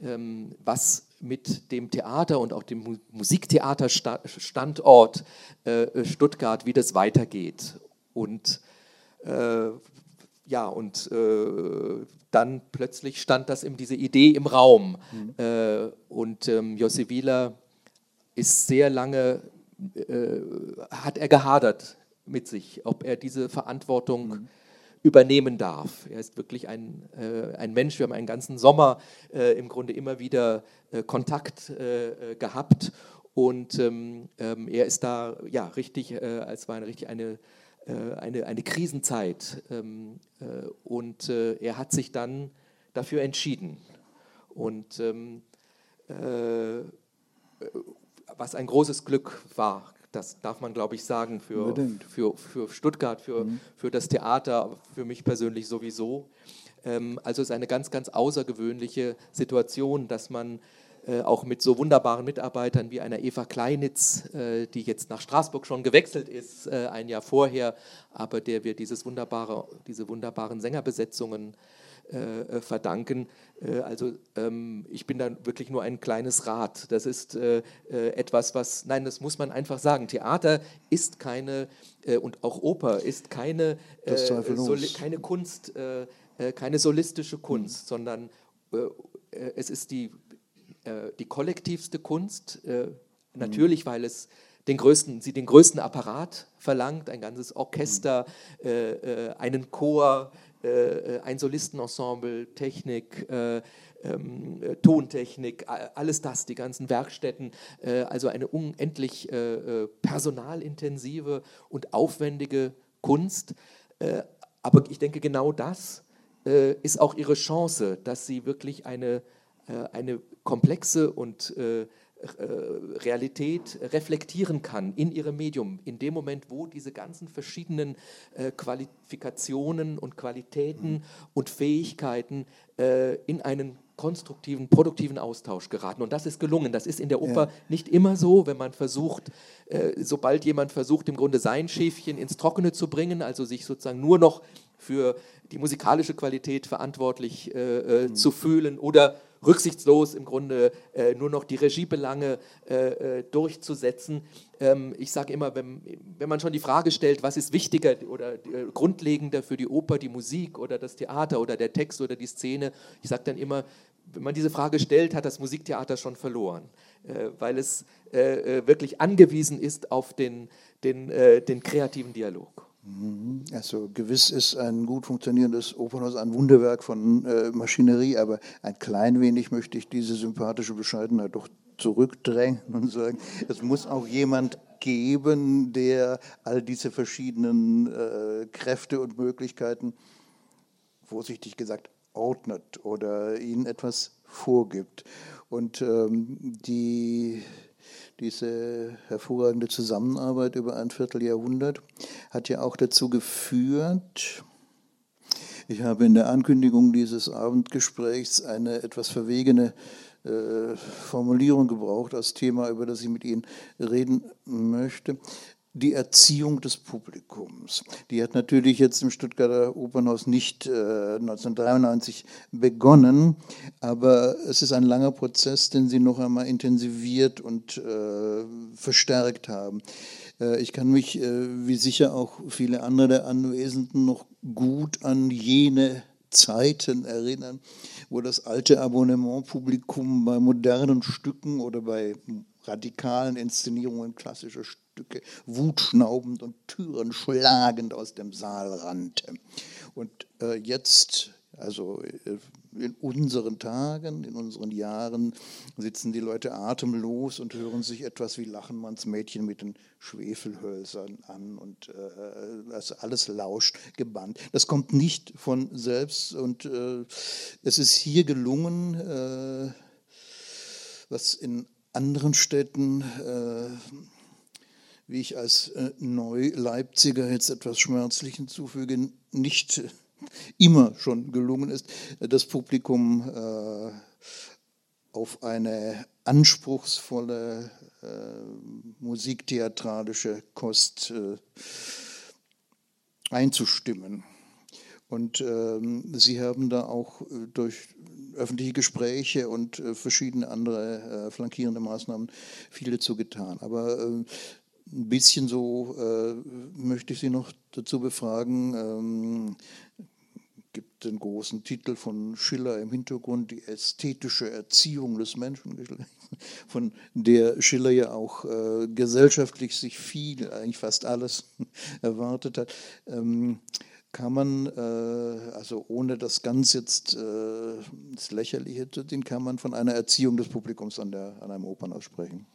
ähm, was mit dem Theater und auch dem Musiktheaterstandort äh, Stuttgart, wie das weitergeht. Und äh, ja, und äh, dann plötzlich stand das eben diese Idee im Raum. Mhm. Äh, und ähm, Josse Wieler ist sehr lange, äh, hat er gehadert mit sich, ob er diese Verantwortung mhm übernehmen darf. Er ist wirklich ein, äh, ein Mensch. Wir haben einen ganzen Sommer äh, im Grunde immer wieder äh, Kontakt äh, gehabt und ähm, ähm, er ist da ja richtig, äh, als war eine richtig eine eine, eine Krisenzeit ähm, und er hat sich dann dafür entschieden und ähm, was ein großes Glück war, das darf man, glaube ich, sagen, für, für, für Stuttgart, für, mhm. für das Theater, für mich persönlich sowieso. Ähm, also es ist eine ganz, ganz außergewöhnliche Situation, dass man äh, auch mit so wunderbaren Mitarbeitern wie einer Eva Kleinitz, äh, die jetzt nach Straßburg schon gewechselt ist, äh, ein Jahr vorher, aber der wir dieses wunderbare, diese wunderbaren Sängerbesetzungen äh, äh, verdanken. Äh, also ähm, ich bin da wirklich nur ein kleines Rad. Das ist äh, äh, etwas, was, nein, das muss man einfach sagen. Theater ist keine, äh, und auch Oper ist keine, keine Kunst, keine solistische Kunst, mhm. sondern es ist die, die kollektivste Kunst. natürlich, mhm. weil es den größten, sie den größten Apparat verlangt, ein ganzes Orchester, mhm. einen Chor, äh, äh, ein Solistenensemble, Technik, äh, ähm, Tontechnik, alles das, die ganzen Werkstätten, äh, also eine unendlich äh, personalintensive und aufwendige Kunst. Äh, aber ich denke, genau das ist auch ihre Chance, dass sie wirklich eine, eine komplexe und äh, Realität reflektieren kann in ihrem Medium, in dem Moment, wo diese ganzen verschiedenen äh, Qualifikationen und Qualitäten mhm. und Fähigkeiten äh, in einen konstruktiven, produktiven Austausch geraten. Und das ist gelungen. Das ist in der Oper ja. nicht immer so, wenn man versucht, äh, sobald jemand versucht, im Grunde sein Schäfchen ins Trockene zu bringen, also sich sozusagen nur noch für die musikalische Qualität verantwortlich äh, äh, mhm. zu fühlen oder rücksichtslos im Grunde äh, nur noch die Regiebelange äh, äh, durchzusetzen. Ähm, ich sage immer, wenn, wenn man schon die Frage stellt, was ist wichtiger oder äh, grundlegender für die Oper, die Musik oder das Theater oder der Text oder die Szene, ich sage dann immer, wenn man diese Frage stellt, hat das Musiktheater schon verloren, äh, weil es äh, wirklich angewiesen ist auf den, den, den kreativen Dialog. Also gewiss ist ein gut funktionierendes Opernhaus ein Wunderwerk von äh, Maschinerie, aber ein klein wenig möchte ich diese sympathische Bescheidenheit doch zurückdrängen und sagen, es muss auch jemand geben, der all diese verschiedenen äh, Kräfte und Möglichkeiten, vorsichtig gesagt, ordnet oder ihnen etwas vorgibt. Und ähm, die diese hervorragende Zusammenarbeit über ein Vierteljahrhundert hat ja auch dazu geführt, ich habe in der Ankündigung dieses Abendgesprächs eine etwas verwegene äh, Formulierung gebraucht als Thema, über das ich mit Ihnen reden möchte. Die Erziehung des Publikums. Die hat natürlich jetzt im Stuttgarter Opernhaus nicht äh, 1993 begonnen, aber es ist ein langer Prozess, den Sie noch einmal intensiviert und äh, verstärkt haben. Äh, ich kann mich, äh, wie sicher auch viele andere der Anwesenden, noch gut an jene Zeiten erinnern, wo das alte Abonnementpublikum bei modernen Stücken oder bei radikalen Inszenierungen klassischer Stücke wutschnaubend und Türen schlagend aus dem Saal rannte. Und äh, jetzt, also äh, in unseren Tagen, in unseren Jahren sitzen die Leute atemlos und hören sich etwas wie Lachenmanns Mädchen mit den Schwefelhölzern an und äh, also alles lauscht gebannt. Das kommt nicht von selbst und äh, es ist hier gelungen, äh, was in anderen Städten äh, wie ich als äh, Neu-Leipziger jetzt etwas schmerzlich hinzufüge, nicht immer schon gelungen ist, das Publikum äh, auf eine anspruchsvolle äh, musiktheatralische Kost äh, einzustimmen. Und ähm, Sie haben da auch äh, durch öffentliche Gespräche und äh, verschiedene andere äh, flankierende Maßnahmen viel dazu getan. Aber ein bisschen so möchte ich Sie noch dazu befragen. Ähm, gibt den großen Titel von Schiller im Hintergrund, die ästhetische Erziehung des Menschen, von der Schiller ja auch äh, gesellschaftlich sich viel, eigentlich fast alles erwartet hat. Ähm, kann man, äh, also ohne das ganz jetzt äh, ins Lächerliche zu ziehen, kann man von einer Erziehung des Publikums an, der, an einem Opernhaus sprechen.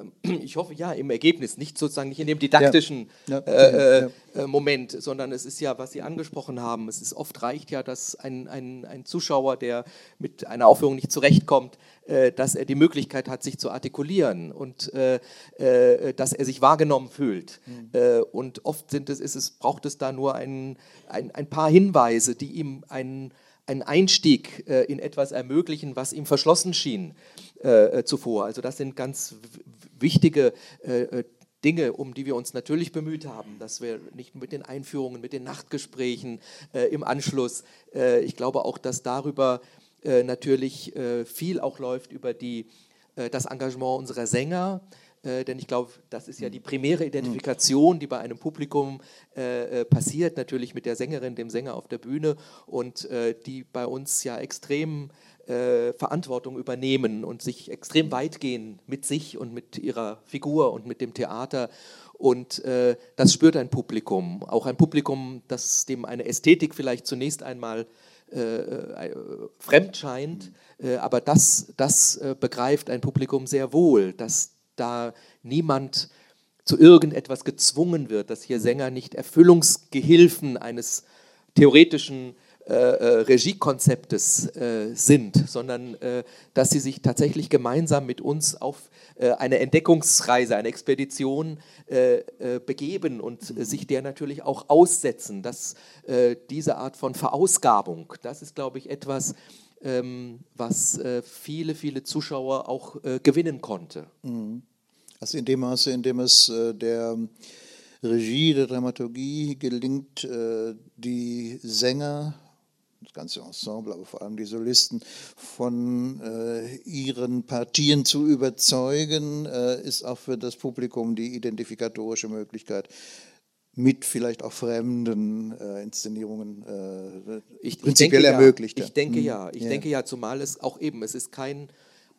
Ähm, ich hoffe ja, im Ergebnis, nicht sozusagen nicht in dem didaktischen ja. Ja. Äh, äh, äh, Moment, sondern es ist ja, was Sie angesprochen haben, es ist oft reicht ja, dass ein, ein, ein Zuschauer, der mit einer Aufführung nicht zurechtkommt, äh, dass er die Möglichkeit hat, sich zu artikulieren und äh, äh, dass er sich wahrgenommen fühlt. Mhm. und oft sind es, ist es, braucht es da nur ein, ein, ein paar Hinweise, die ihm einen einen Einstieg äh, in etwas ermöglichen, was ihm verschlossen schien äh, zuvor. Also das sind ganz wichtige äh, Dinge, um die wir uns natürlich bemüht haben, dass wir nicht mit den Einführungen, mit den Nachtgesprächen im Anschluss, ich glaube auch, dass darüber natürlich viel auch läuft über die, das Engagement unserer Sänger, äh, denn ich glaube, das ist ja die primäre Identifikation, die bei einem Publikum äh, äh, passiert, natürlich mit der Sängerin, dem Sänger auf der Bühne und äh, die bei uns ja extrem äh, Verantwortung übernehmen und sich extrem weit gehen mit sich und mit ihrer Figur und mit dem Theater. Und äh, das spürt ein Publikum, auch ein Publikum, das dem eine Ästhetik vielleicht zunächst einmal fremd scheint, aber das, das begreift ein Publikum sehr wohl, dass da niemand zu irgendetwas gezwungen wird, dass hier Sänger nicht Erfüllungsgehilfen eines theoretischen äh, äh, Regiekonzeptes äh, sind, sondern äh, dass sie sich tatsächlich gemeinsam mit uns auf äh, eine Entdeckungsreise, eine Expedition äh, begeben und sich der natürlich auch aussetzen. Dass diese Art von Verausgabung, das ist, glaube ich, etwas, was viele, viele Zuschauer auch gewinnen konnte. Mhm. Also in dem Maße, in dem es äh, der Regie, der Dramaturgie gelingt, äh, die Sänger, das ganze Ensemble, aber vor allem die Solisten von äh, ihren Partien zu überzeugen, ist auch für das Publikum die identifikatorische Möglichkeit, mit vielleicht auch fremden äh, Inszenierungen äh, ich, prinzipiell ich denke, ermöglicht. Ja. Ich denke hm. ja, ich ja. denke ja, zumal es auch eben, es ist kein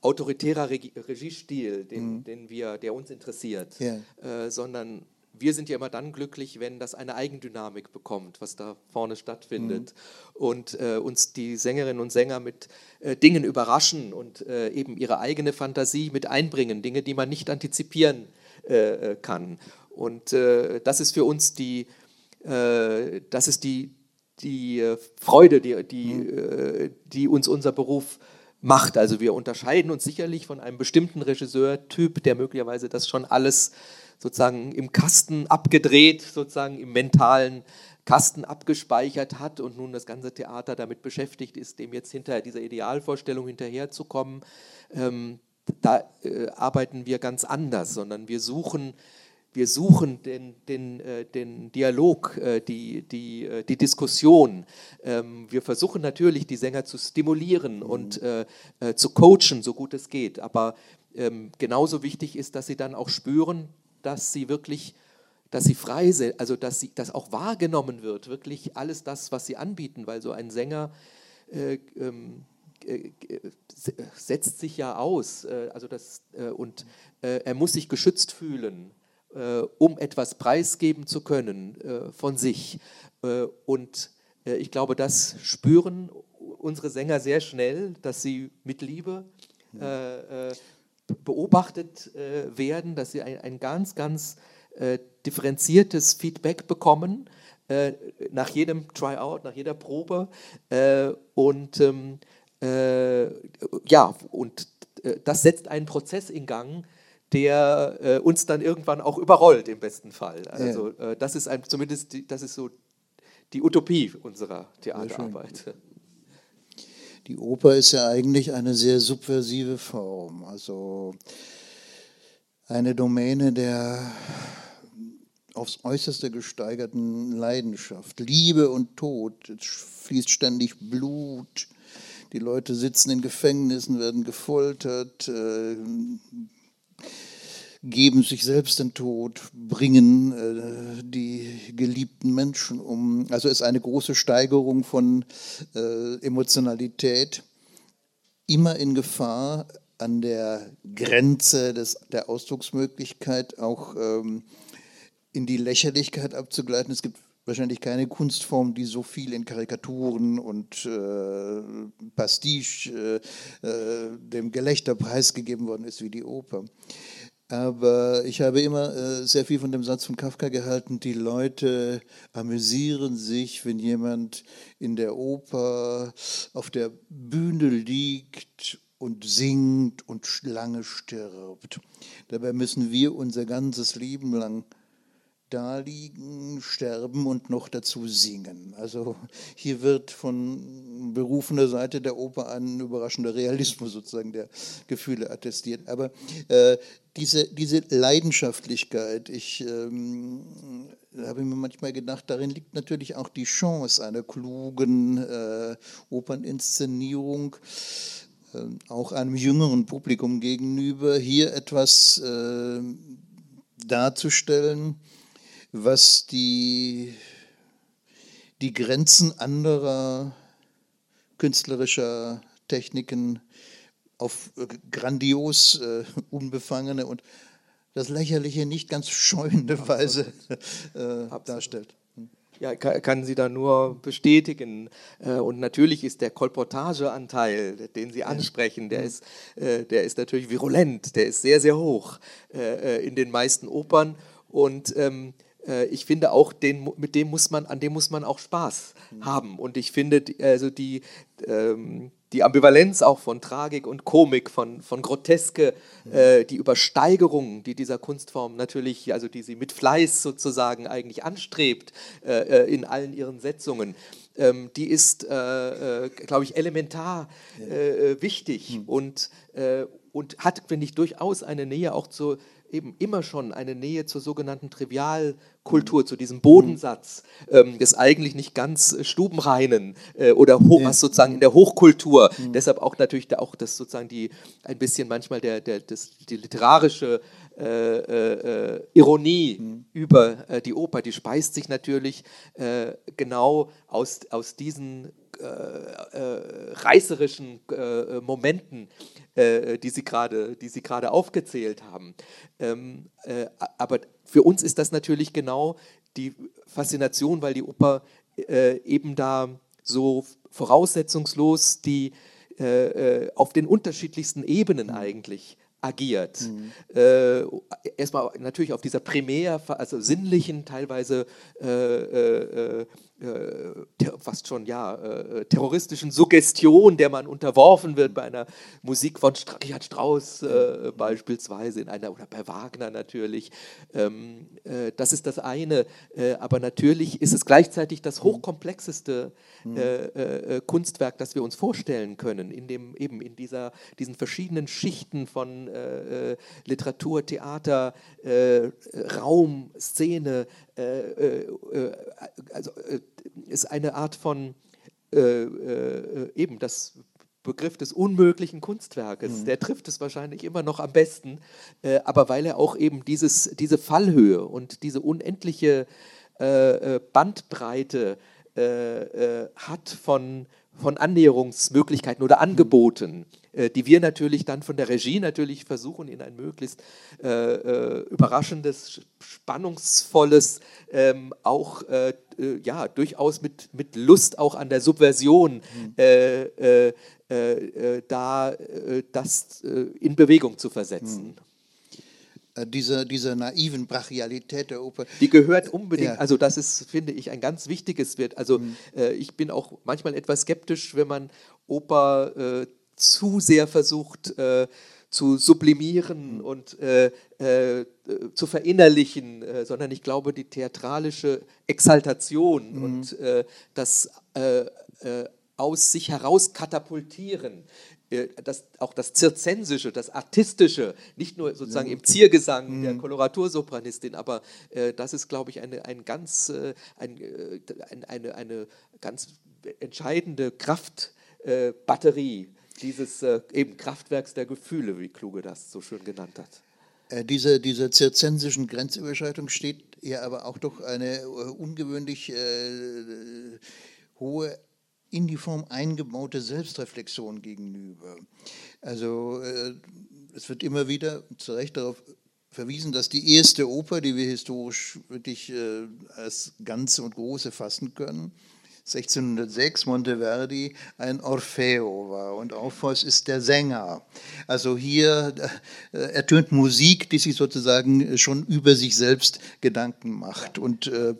autoritärer Regie Regiestil, den, mhm. den wir, der uns interessiert, yeah. äh, sondern wir sind ja immer dann glücklich, wenn das eine Eigendynamik bekommt, was da vorne stattfindet mhm. und äh, uns die Sängerinnen und Sänger mit äh, Dingen überraschen und äh, eben ihre eigene Fantasie mit einbringen, Dinge, die man nicht antizipieren äh, äh, kann. Und das ist für uns die, das ist die, die Freude, die, die, mhm. die uns unser Beruf macht. Also wir unterscheiden uns sicherlich von einem bestimmten Regisseurtyp, der möglicherweise das schon alles sozusagen im Kasten abgedreht, sozusagen im mentalen Kasten abgespeichert hat und nun das ganze Theater damit beschäftigt ist, dem jetzt hinter dieser Idealvorstellung hinterherzukommen. Ähm, da äh, arbeiten wir ganz anders, sondern wir suchen wir suchen den, den, äh, den Dialog, äh, die, die, äh, die Diskussion. Ähm, wir versuchen natürlich, die Sänger zu stimulieren mhm. und äh, äh, zu coachen, so gut es geht. Aber ähm, genauso wichtig ist, dass sie dann auch spüren, dass sie wirklich, dass sie frei sind, also dass, sie, dass auch wahrgenommen wird, wirklich alles das, was sie anbieten, weil so ein Sänger äh, ähm, setzt sich ja aus, also das, und er muss sich geschützt fühlen äh, um etwas preisgeben zu können äh, von sich. Äh, und äh, ich glaube, das spüren unsere Sänger sehr schnell, dass sie mit Liebe äh, äh, beobachtet werden, dass sie ein, ein ganz, ganz differenziertes Feedback bekommen nach jedem Tryout, nach jeder Probe. und ähm, ja, und das setzt einen Prozess in Gang, der äh, uns dann irgendwann auch überrollt im besten Fall. Also ja. äh, das ist ein, zumindest die, das ist so die Utopie unserer Theaterarbeit. Die Oper ist ja eigentlich eine sehr subversive Form, also eine Domäne der aufs äußerste gesteigerten Leidenschaft, Liebe und Tod. Es fließt ständig Blut. Die Leute sitzen in Gefängnissen, werden gefoltert, äh, geben sich selbst den Tod, bringen äh, die geliebten Menschen um. Also ist eine große Steigerung von äh, Emotionalität, immer in Gefahr, an der Grenze des, der Ausdrucksmöglichkeit auch ähm, in die Lächerlichkeit abzugleiten. Es gibt wahrscheinlich keine Kunstform, die so viel in Karikaturen und äh, Pastiche äh, äh, dem Gelächter preisgegeben worden ist wie die Oper. Aber ich habe immer äh, sehr viel von dem Satz von Kafka gehalten, die Leute amüsieren sich, wenn jemand in der Oper auf der Bühne liegt und singt und lange stirbt. Dabei müssen wir unser ganzes Leben lang da liegen, sterben und noch dazu singen. Also hier wird von berufener Seite der Oper ein überraschender Realismus sozusagen der Gefühle attestiert. Aber äh, diese, diese Leidenschaftlichkeit, ich ähm, habe mir manchmal gedacht, darin liegt natürlich auch die Chance einer klugen äh, Operninszenierung äh, auch einem jüngeren Publikum gegenüber, hier etwas äh, darzustellen, was die, die Grenzen anderer künstlerischer Techniken auf äh, grandios äh, unbefangene und das Lächerliche nicht ganz scheuende Weise äh, darstellt. Ja, kann sie da nur bestätigen. Äh, und natürlich ist der Kolportageanteil, den Sie ansprechen, der ist, der ist natürlich virulent, der ist sehr, sehr hoch in den meisten Opern. Und ähm, äh, ich finde auch, den, mit dem muss man, an dem muss man auch Spaß mhm. haben. Und ich finde, also die, ähm, die Ambivalenz auch von Tragik und Komik, von, von Groteske, mhm. äh, die Übersteigerung, die dieser Kunstform natürlich, also die sie mit Fleiß sozusagen eigentlich anstrebt äh, äh in allen ihren Setzungen, ähm, die ist, äh, äh, glaube ich, elementar wichtig mhm. und, und hat, finde ich, durchaus eine Nähe auch zu eben immer schon eine Nähe zur sogenannten Trivialkultur, mhm. zu diesem Bodensatz ähm, des eigentlich nicht ganz äh, stubenreinen äh, oder was sozusagen in der Hochkultur, mhm. deshalb auch natürlich da auch das sozusagen die ein bisschen manchmal der, der, das, die literarische äh, äh, Ironie mhm. über äh, die Oper, die speist sich natürlich äh, genau aus, aus diesen reißerischen Momenten äh, die Sie gerade, die Sie gerade aufgezählt haben. Ähm, äh, aber für uns ist das natürlich genau die Faszination, weil die Oper äh, eben da so voraussetzungslos die äh, äh, auf den unterschiedlichsten Ebenen mhm. eigentlich agiert. Mhm. Äh, erstmal natürlich auf dieser primär, also sinnlichen, teilweise äh, äh, äh, fast schon ja, äh, terroristischen Suggestion, der man unterworfen wird bei einer Musik von Richard Strauss äh, beispielsweise, in einer, oder bei Wagner natürlich. Ähm, äh, das ist das eine. Äh, aber natürlich ist es gleichzeitig das hochkomplexeste äh, Kunstwerk, das wir uns vorstellen können, in dem eben in dieser, diesen verschiedenen Schichten von Literatur, Theater, Raum, Szene, also ist eine Art von äh, äh, eben das Begriff des unmöglichen Kunstwerkes. Mhm. Der trifft es wahrscheinlich immer noch am besten, äh, aber weil er auch eben dieses, diese Fallhöhe und diese unendliche äh, äh Bandbreite äh, hat von, von Annäherungsmöglichkeiten oder Angeboten, die wir natürlich dann von der Regie natürlich versuchen, in ein möglichst überraschendes, spannungsvolles, ähm, auch äh, ja, durchaus mit, mit Lust auch an der Subversion mhm. äh, äh, äh, da das in Bewegung zu versetzen. Mhm. Diese, diese naiven Brachialität der Oper. Die gehört unbedingt, ja. also das ist, finde ich, ein ganz wichtiges Wert. Also mhm. ich bin auch manchmal etwas skeptisch, wenn man Oper zu sehr versucht, zu sublimieren mhm. und äh, äh, zu verinnerlichen, äh, sondern ich glaube, die theatralische Exaltation mhm. und äh, das äh, äh, aus sich heraus katapultieren, das, auch das Zirzensische, das Artistische, nicht nur sozusagen im Ziergesang mhm. der Koloratursopranistin, aber das ist, glaube ich, eine, ein ganz, ein, eine, eine ganz entscheidende Kraftbatterie dieses äh, eben Kraftwerks der Gefühle, wie Kluge das so schön genannt hat. Äh, diese, diese zirzensischen Grenzüberschreitung steht ja aber auch doch eine äh, ungewöhnlich äh, hohe in die Form eingebaute Selbstreflexion gegenüber. Also äh, es wird immer wieder zu Recht darauf verwiesen, dass die erste Oper, die wir historisch wirklich äh, als ganze und große fassen können, 1606 Monteverdi ein Orfeo war und Orpheus ist der Sänger. Also hier äh, ertönt Musik, die sich sozusagen schon über sich selbst Gedanken macht und äh,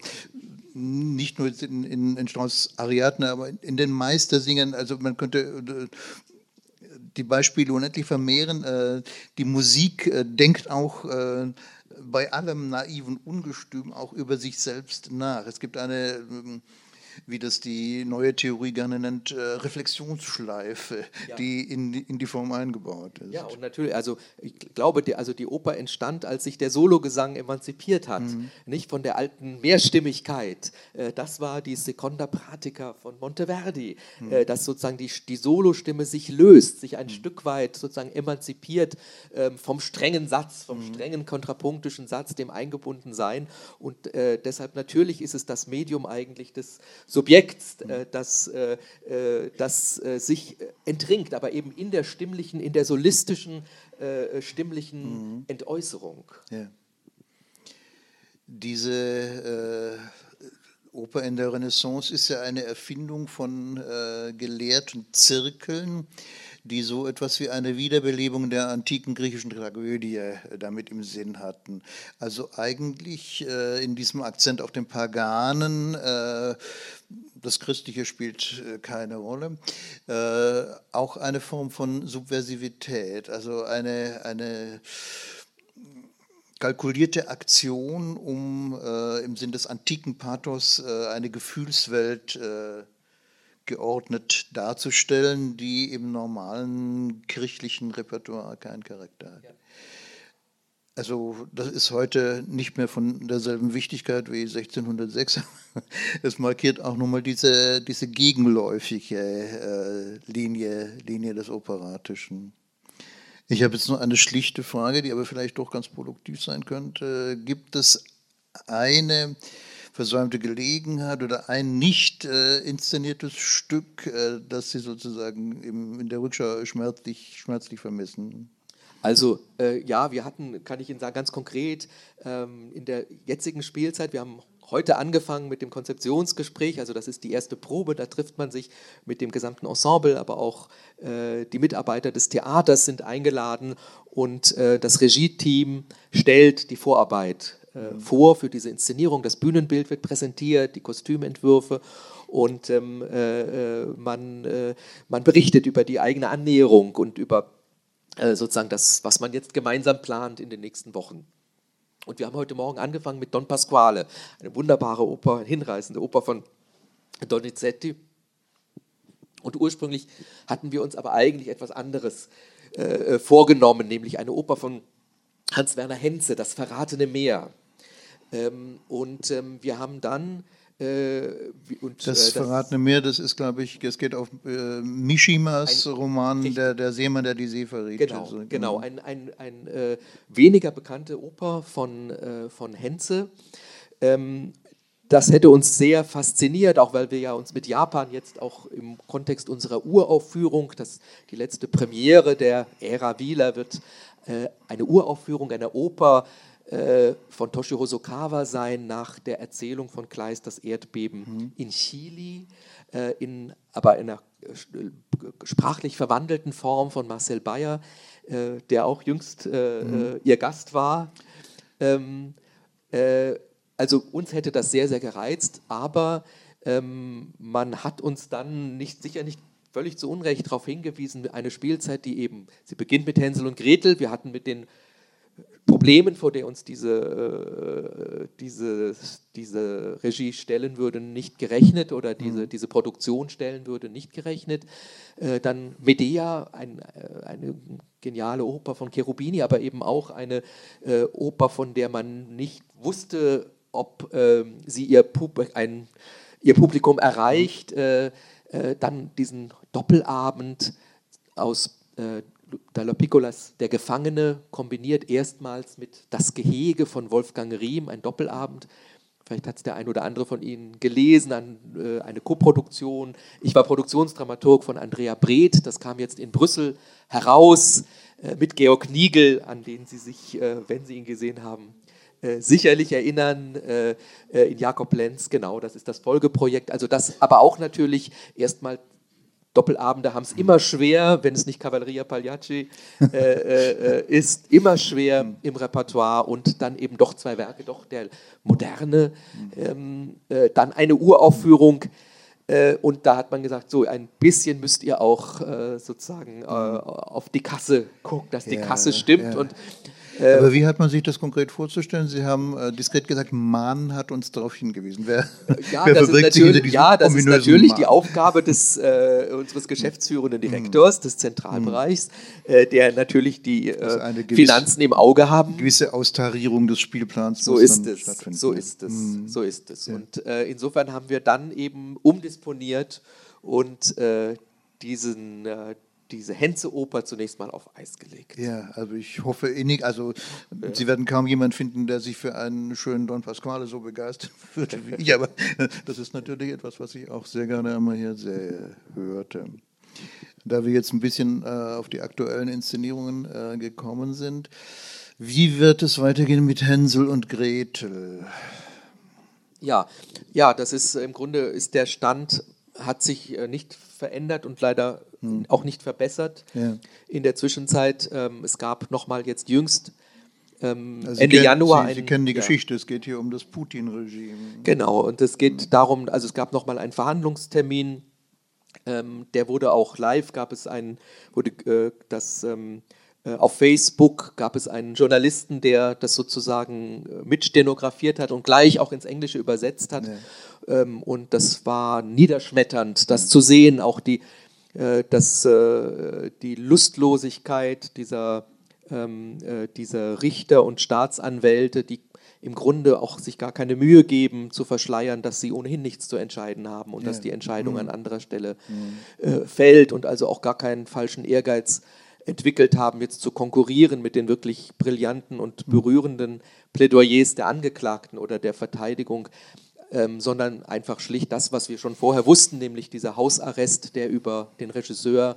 nicht nur in, in, in Strauss Ariadne, aber in den Meistersingern, also man könnte äh, die Beispiele unendlich vermehren. Äh, die Musik äh, denkt auch bei allem naiven Ungestüm auch über sich selbst nach. Es gibt eine ähm, wie das die neue Theorie gerne nennt, äh, Reflexionsschleife, ja. die in, in die Form eingebaut ist. Ja, und natürlich, also ich glaube, die, also die Oper entstand, als sich der Sologesang emanzipiert hat, mhm. nicht von der alten Mehrstimmigkeit. Äh, das war die Seconda Pratica von Monteverdi, mhm. Äh, dass sozusagen die, die Solostimme sich löst, sich ein mhm. Stück weit sozusagen emanzipiert ähm, vom strengen Satz, vom mhm. strengen kontrapunktischen Satz, dem eingebunden sein. Und äh, deshalb natürlich ist es das Medium eigentlich des Subjekts, äh, das, äh, äh das äh, sich entringt, aber eben in der stimmlichen, in der solistischen, äh, stimmlichen mhm. Entäußerung. Ja. Diese Oper in der Renaissance ist ja eine Erfindung von gelehrten Zirkeln die so etwas wie eine Wiederbelebung der antiken griechischen Tragödie äh, damit im Sinn hatten. Also eigentlich äh, in diesem Akzent auf den Paganen, äh, das Christliche spielt äh, keine Rolle, äh, auch eine Form von Subversivität, also eine, eine kalkulierte Aktion, um äh, im Sinn des antiken Pathos eine Gefühlswelt äh, geordnet darzustellen, die im normalen kirchlichen Repertoire keinen Charakter hat. Also das ist heute nicht mehr von derselben Wichtigkeit wie 1606. Es markiert auch nochmal diese, diese gegenläufige äh, Linie, Linie des Operatischen. Ich habe jetzt noch eine schlichte Frage, die aber vielleicht doch ganz produktiv sein könnte. Gibt es eine versäumte Gelegenheit oder ein nicht äh, inszeniertes Stück, äh, das Sie sozusagen im, in der Rückschau schmerzlich, schmerzlich vermissen? Also äh, ja, wir hatten, kann ich Ihnen sagen, ganz konkret ähm, in der jetzigen Spielzeit, wir haben heute angefangen mit dem Konzeptionsgespräch, also das ist die erste Probe, da trifft man sich mit dem gesamten Ensemble, aber auch äh, die Mitarbeiter des Theaters sind eingeladen und äh, das Regie-Team stellt die Vorarbeit. Vor für diese Inszenierung. Das Bühnenbild wird präsentiert, die Kostümentwürfe und ähm, äh, äh man, äh, man berichtet über die eigene Annäherung und über äh, sozusagen das, was man jetzt gemeinsam plant in den nächsten Wochen. Und wir haben heute Morgen angefangen mit Don Pasquale, eine wunderbare Oper, eine hinreißende Oper von Donizetti. Und ursprünglich hatten wir uns aber eigentlich etwas anderes äh, vorgenommen, nämlich eine Oper von Hans-Werner Henze, Das verratene Meer. Ähm, und ähm, wir haben dann äh, und, das, äh, verratene Meer, das ist, glaube ich, es geht auf äh, Mishimas ein, Roman, der, der Seemann, der die See verrät. Genau, also, genau. ein, ein, ein äh, weniger bekannte Oper von, äh, von Henze. Ähm, das hätte uns sehr fasziniert, auch weil wir ja uns mit Japan jetzt auch im Kontext unserer Uraufführung, das, die letzte Premiere der Ära Wieler wird äh, eine Uraufführung einer Oper äh, von Toshio Hosokawa sein nach der Erzählung von Kleist das Erdbeben mhm. in Chile, äh, in, aber in einer äh, sprachlich verwandelten Form von Marcel Bayer, äh, der auch jüngst äh, mhm. ihr Gast war. Ähm, also uns hätte das sehr, sehr gereizt, aber ähm, man hat uns dann nicht sicher nicht völlig zu Unrecht darauf hingewiesen, eine Spielzeit, die eben, sie beginnt mit Hänsel und Gretel, wir hatten mit den Problemen, vor der uns diese, äh, diese, diese Regie stellen würde, nicht gerechnet oder diese, mhm. diese Produktion stellen würde, nicht gerechnet. Äh, dann Medea, ein, äh, eine geniale Oper von Cherubini, aber eben auch eine äh, Oper, von der man nicht wusste, ob ähm, sie ihr, Pub ein, ihr Publikum erreicht. Äh, äh, dann diesen Doppelabend aus Dalla Piccolas Der Gefangene kombiniert erstmals mit Das Gehege von Wolfgang Riem, ein Doppelabend. Vielleicht hat es der ein oder andere von Ihnen gelesen, an, äh, eine Koproduktion. Ich war Produktionsdramaturg von Andrea Breth, das kam jetzt in Brüssel heraus äh, mit Georg Niegel, an den Sie sich, äh, wenn Sie ihn gesehen haben, äh, sicherlich erinnern, äh, äh, in Jakob Lenz, genau, das ist das Folgeprojekt. Also das aber auch natürlich erstmal Doppelabende haben es immer schwer, wenn es nicht Cavalleria Pagliacci äh, äh, äh, ist, immer schwer im Repertoire und dann eben doch zwei Werke, doch der moderne, ähm, äh, dann eine Uraufführung. Äh, und da hat man gesagt, so ein bisschen müsst ihr auch äh, sozusagen auf die Kasse gucken, dass die ja, Kasse stimmt. Ja. Und Aber wie hat man sich das konkret vorzustellen? Sie haben äh, diskret gesagt, Mahn hat uns darauf hingewiesen. Wer, ja, wer das ist natürlich, ja, das ist natürlich die Aufgabe des, äh, unseres geschäftsführenden Direktors des Zentralbereichs, äh, der natürlich die äh, gewisse, Finanzen im Auge haben. Gewisse Austarierung des Spielplans so ist es, So ist es, mhm. so ist es. Ja. Und äh, insofern haben wir dann eben umdisponiert und diesen, diese Henze-Oper zunächst mal auf Eis gelegt. Ja, also ich hoffe innig, also ja. Sie werden kaum jemanden finden, der sich für einen schönen Don Pasquale so begeistern würde wie ich, aber das ist natürlich etwas, was ich auch sehr gerne einmal hier sehr hörte. Da wir jetzt ein bisschen äh, auf die aktuellen Inszenierungen äh, gekommen sind, wie wird es weitergehen mit Hänsel und Gretel? Ja, ja, das ist im Grunde ist der Stand hat sich äh, nicht verändert und leider hm. auch nicht verbessert ja. in der Zwischenzeit. Ähm, es gab nochmal jetzt jüngst ähm, also Ende kennen, Januar. Sie, Sie kennen die ja. Geschichte, es geht hier um das Putin-Regime. Genau, und es geht hm. darum, also es gab nochmal einen Verhandlungstermin, ähm, der wurde auch live, gab es einen, wurde äh, das ähm, äh, auf Facebook gab es einen Journalisten, der das sozusagen äh, mitstenografiert hat und gleich auch ins Englische übersetzt hat. Ja. Ähm, und das war niederschmetternd, das zu sehen, auch die, äh, das, die Lustlosigkeit dieser, ähm, dieser Richter und Staatsanwälte, die im Grunde auch sich gar keine Mühe geben, zu verschleiern, dass sie ohnehin nichts zu entscheiden haben und ja. dass die Entscheidung mhm. an anderer Stelle mhm. fällt und also auch gar keinen falschen Ehrgeiz entwickelt haben, jetzt zu konkurrieren mit den wirklich brillanten und berührenden Plädoyers der Angeklagten oder der Verteidigung, ähm, sondern einfach schlicht das, was wir schon vorher wussten, nämlich dieser Hausarrest, der über den Regisseur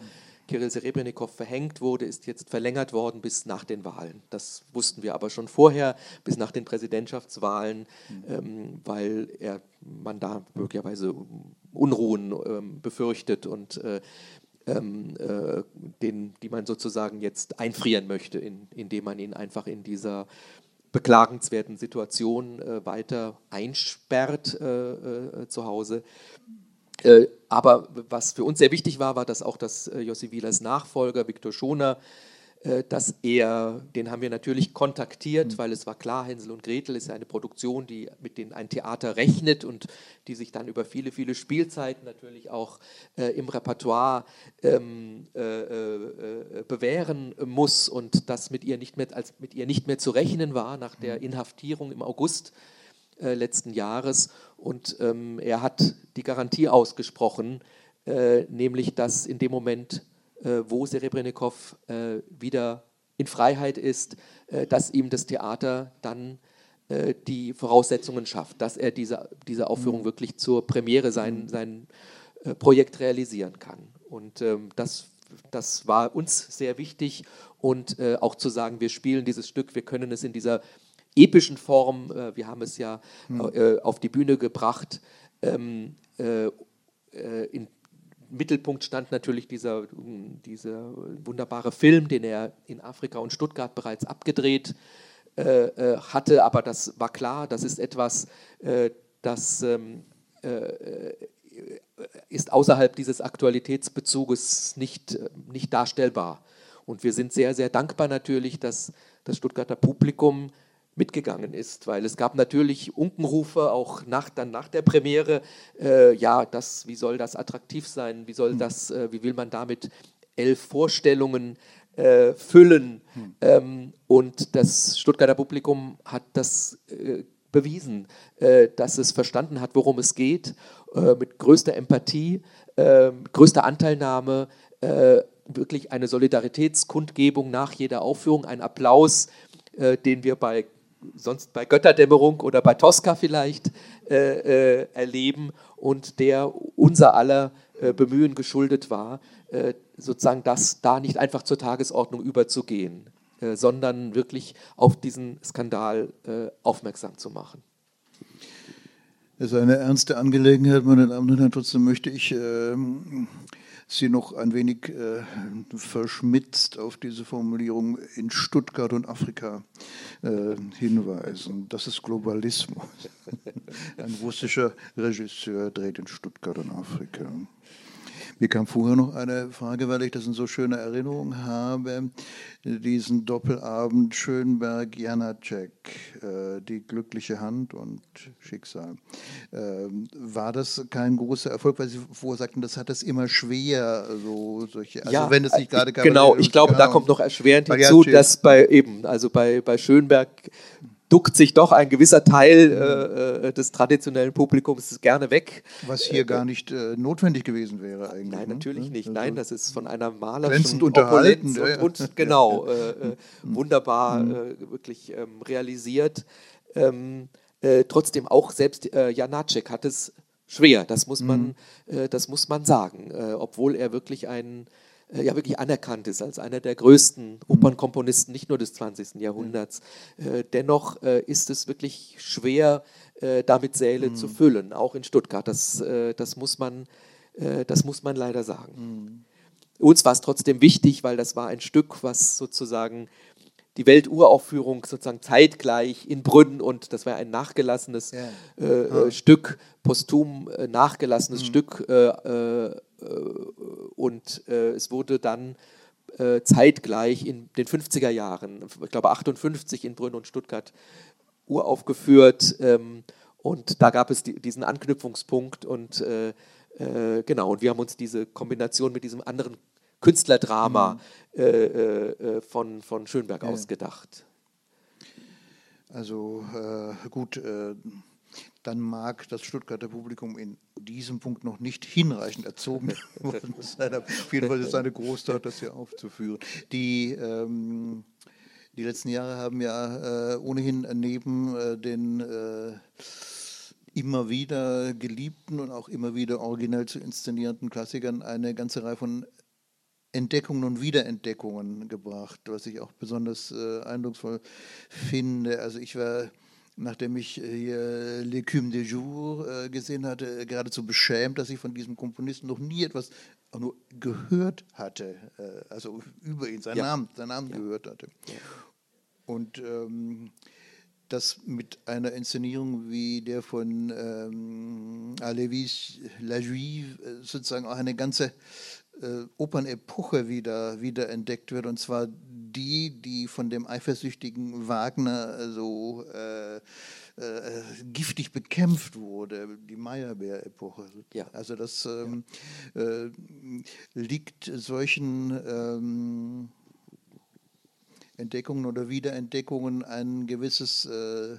Kirill Serebrennikov verhängt wurde, ist jetzt verlängert worden bis nach den Wahlen. Das wussten wir aber schon vorher, bis nach den Präsidentschaftswahlen, ähm, weil er, man da möglicherweise Unruhen ähm, befürchtet und äh, ähm, äh, den, die man sozusagen jetzt einfrieren möchte, in, indem man ihn einfach in dieser beklagenswerten Situation äh, weiter einsperrt äh, äh, zu Hause. Äh, aber was für uns sehr wichtig war, war, dass auch das äh, Jossi Wielers Nachfolger Viktor Schoner dass er, den haben wir natürlich kontaktiert, mhm. weil es war klar, Hänsel und Gretel ist eine Produktion, die mit denen ein Theater rechnet und die sich dann über viele, viele Spielzeiten natürlich auch äh, im Repertoire ähm, äh, äh, bewähren muss und dass mit ihr nicht mehr, als mit ihr nicht mehr zu rechnen war nach der mhm. Inhaftierung im August äh, letzten Jahres. Und ähm, er hat die Garantie ausgesprochen, äh, nämlich dass in dem Moment äh, wo Serebrennikov äh, wieder in Freiheit ist, äh, dass ihm das Theater dann die Voraussetzungen schafft, dass er diese, diese Aufführung mhm. wirklich zur Premiere sein, mhm. sein Projekt realisieren kann. Und ähm, das, das war uns sehr wichtig und auch zu sagen, wir spielen dieses Stück, wir können es in dieser epischen Form, wir haben es ja mhm. auf die Bühne gebracht, ähm, in Mittelpunkt stand natürlich dieser, dieser wunderbare Film, den er in Afrika und Stuttgart bereits abgedreht äh, äh, hatte. Aber das war klar, das ist etwas, äh, das ähm, äh, ist außerhalb dieses Aktualitätsbezuges nicht, nicht darstellbar. Und wir sind sehr, sehr dankbar natürlich, dass das Stuttgarter Publikum mitgegangen ist, weil es gab natürlich Unkenrufe auch nach, dann nach der Premiere, äh, ja, das, wie soll das attraktiv sein, wie soll hm. das, äh, wie will man damit elf Vorstellungen äh, füllen hm. ähm, und das Stuttgarter Publikum hat das äh, bewiesen, äh, dass es verstanden hat, worum es geht, äh, mit größter Empathie, größter Anteilnahme, wirklich eine Solidaritätskundgebung nach jeder Aufführung, ein Applaus, den wir bei sonst bei Götterdämmerung oder bei Tosca vielleicht äh, äh, erleben und der unser aller äh, Bemühen geschuldet war, äh, sozusagen das da nicht einfach zur Tagesordnung überzugehen, sondern wirklich auf diesen Skandal aufmerksam zu machen. Es ist eine ernste Angelegenheit, meine Damen und Herren. Trotzdem möchte ich ähm, Sie noch ein wenig äh, verschmitzt auf diese Formulierung in Stuttgart und Afrika äh, hinweisen. Das ist Globalismus. Ein russischer Regisseur dreht in Stuttgart und Afrika. Mir kam vorher noch eine Frage, weil ich das in so schöner Erinnerung habe, diesen Doppelabend Schönberg-Janacek, äh, die glückliche Hand und Schicksal. Ähm, war das kein großer Erfolg, weil Sie vorher sagten, das hat es immer schwer, so solche, also ja, wenn es nicht gerade Genau, ich glaube, da kommt noch erschwerend hinzu, dass bei eben, also bei, bei Schönberg duckt sich doch ein gewisser Teil äh, äh, des traditionellen Publikums gerne weg. Was hier äh, gar nicht äh, notwendig gewesen wäre eigentlich. Nein, ne? natürlich nicht. Nein, das ist von einer malerischen Opulenz und, und, genau, äh, äh, wunderbar mhm. wirklich ähm, realisiert. Ähm, trotzdem auch selbst äh, Janacek hat es schwer, das muss man, mhm. das muss man sagen, obwohl er wirklich ein ja wirklich anerkannt ist als einer der größten Opernkomponisten, nicht nur des 20. Jahrhunderts. Äh, dennoch äh, ist es wirklich schwer, damit Säle mhm. zu füllen, auch in Stuttgart. Das, das, muss, man, das muss man leider sagen. Mhm. Uns war es trotzdem wichtig, weil das war ein Stück, was sozusagen die Welturaufführung sozusagen zeitgleich in Brünn und das war ein nachgelassenes ja. äh, ah. Stück, posthum äh, nachgelassenes mhm. Stück äh, und äh, es wurde dann äh, zeitgleich in den 50er Jahren, ich glaube 58 in Brünn und Stuttgart, uraufgeführt. Ähm, und da gab es die, diesen Anknüpfungspunkt und äh, äh, genau, und wir haben uns diese Kombination mit diesem anderen Künstlerdrama mhm. Äh, äh, von, von Schönberg ja. ausgedacht. Also gut, dann mag das Stuttgarter Publikum in diesem Punkt noch nicht hinreichend erzogen worden sein. Auf jeden Fall ist es eine Großtat, das hier aufzuführen. Die, ähm, die letzten Jahre haben ja äh, ohnehin neben äh, den äh, immer wieder geliebten und auch immer wieder originell zu inszenierenden Klassikern eine ganze Reihe von Entdeckungen und Wiederentdeckungen gebracht, was ich auch besonders äh, eindrucksvoll finde. Also ich war nachdem ich äh, hier L'écume des Jours äh, gesehen hatte, geradezu beschämt, dass ich von diesem Komponisten noch nie etwas auch nur gehört hatte, äh, also über ihn, seinen ja. Namen, seinen Namen ja. gehört hatte. Und ähm, dass mit einer Inszenierung wie der von ähm, Alevis La Juive äh, sozusagen auch eine ganze äh, Opernepoche wieder, wieder entdeckt wird, und zwar die, die von dem eifersüchtigen Wagner so äh, äh, giftig bekämpft wurde, die Meyerbeer-Epoche. Ja. Also das ähm, ja. äh, liegt solchen ähm, Entdeckungen oder Wiederentdeckungen ein gewisses äh,